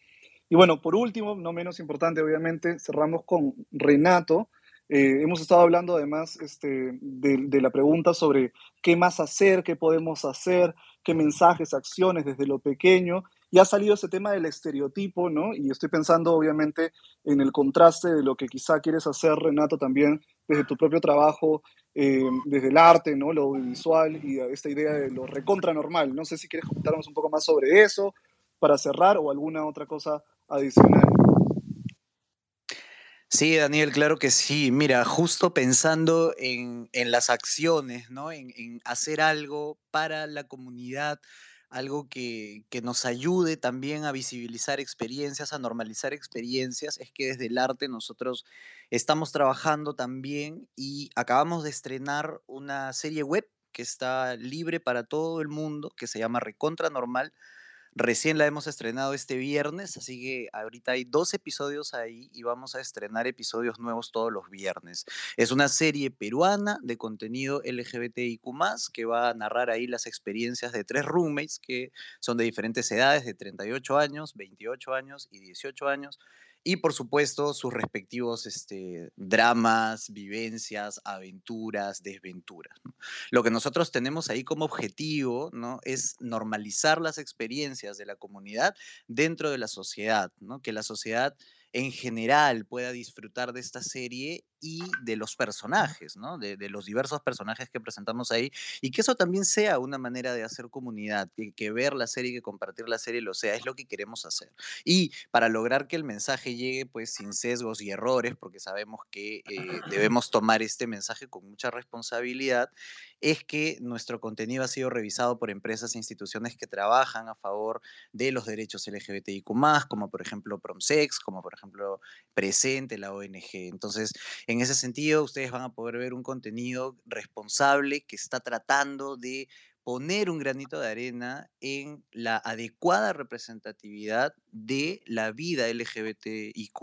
Y bueno, por último, no menos importante, obviamente, cerramos con Renato. Eh, hemos estado hablando además este, de, de, la pregunta sobre qué más hacer, qué podemos hacer, qué mensajes, acciones desde lo pequeño. Y ha salido ese tema del estereotipo, ¿no? Y estoy pensando obviamente en el contraste de lo que quizá quieres hacer, Renato, también desde tu propio trabajo eh, desde el arte, ¿no? lo audiovisual y esta idea de lo recontra normal. No sé si quieres comentarnos un poco más sobre eso para cerrar o alguna otra cosa adicional. Sí, Daniel, claro que sí. Mira, justo pensando en, en las acciones, ¿no? En, en, hacer algo para la comunidad, algo que, que, nos ayude también a visibilizar experiencias, a normalizar experiencias, es que desde el arte nosotros estamos trabajando también y acabamos de estrenar una serie web que está libre para todo el mundo, que se llama Recontra Normal, Recién la hemos estrenado este viernes, así que ahorita hay dos episodios ahí y vamos a estrenar episodios nuevos todos los viernes. Es una serie peruana de contenido LGBTIQ, que va a narrar ahí las experiencias de tres roommates que son de diferentes edades, de 38 años, 28 años y 18 años y por supuesto sus respectivos este, dramas, vivencias, aventuras, desventuras. Lo que nosotros tenemos ahí como objetivo ¿no? es normalizar las experiencias de la comunidad dentro de la sociedad, ¿no? que la sociedad en general pueda disfrutar de esta serie y de los personajes, ¿no? De, de, los diversos personajes que presentamos ahí y que eso también sea una manera de hacer comunidad, que, que, ver la serie que compartir la serie lo sea, es lo que queremos hacer. Y para lograr que el mensaje llegue pues sin sesgos y errores, porque sabemos que eh, debemos tomar este mensaje con mucha responsabilidad, es que nuestro contenido ha sido revisado por empresas e instituciones que trabajan a favor de los derechos LGBTIQ+, como por ejemplo Promsex, como por ejemplo Presente, la ONG. Entonces, en ese sentido, ustedes van a poder ver un contenido responsable que está tratando de poner un granito de arena en la adecuada representatividad de la vida LGBTIQ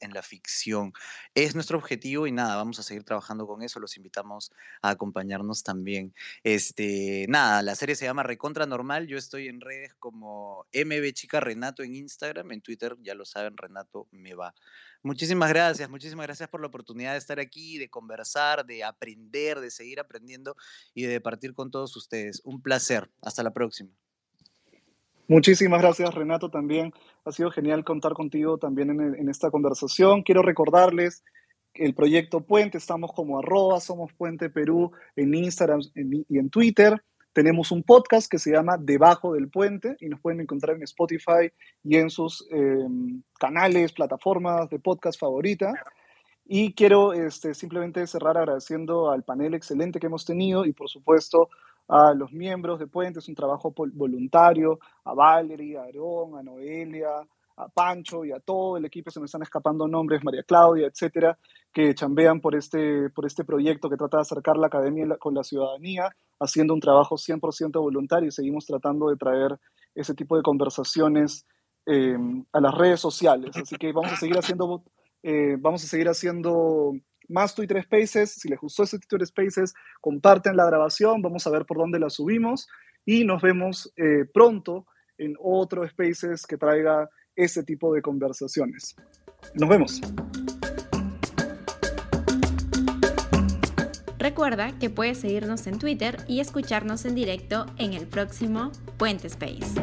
en la ficción. Es nuestro objetivo y nada, vamos a seguir trabajando con eso, los invitamos a acompañarnos también. Este, nada, la serie se llama Recontra Normal, yo estoy en redes como MB Chica Renato en Instagram, en Twitter, ya lo saben, Renato me va. Muchísimas gracias, muchísimas gracias por la oportunidad de estar aquí, de conversar, de aprender, de seguir aprendiendo y de partir con todos ustedes. Un placer. Hasta la próxima. Muchísimas gracias, Renato, también. Ha sido genial contar contigo también en, esta conversación. Quiero recordarles el proyecto Puente, estamos como arroba, somos Puente Perú en Instagram y en Twitter. Tenemos un podcast que se llama Debajo del Puente y nos pueden encontrar en Spotify y en sus eh, canales, plataformas de podcast favorita. Y quiero este, simplemente cerrar agradeciendo al panel excelente que hemos tenido y por supuesto a los miembros de Puente, es un trabajo voluntario, a Valerie, a Aarón, a Noelia, a Pancho y a todo el equipo, se me están escapando nombres, María Claudia, etcétera, que chambean por este, por este proyecto que trata de acercar la academia con la ciudadanía, haciendo un trabajo 100% voluntario y seguimos tratando de traer ese tipo de conversaciones eh, a las redes sociales. Así que vamos a seguir haciendo, eh, vamos a seguir haciendo más Twitter Spaces. Si les gustó ese Twitter Spaces, comparten la grabación, vamos a ver por dónde la subimos y nos vemos eh, pronto en otro Spaces que traiga ese tipo de conversaciones. Nos vemos. Recuerda que puedes seguirnos en Twitter y escucharnos en directo en el próximo Puente Space.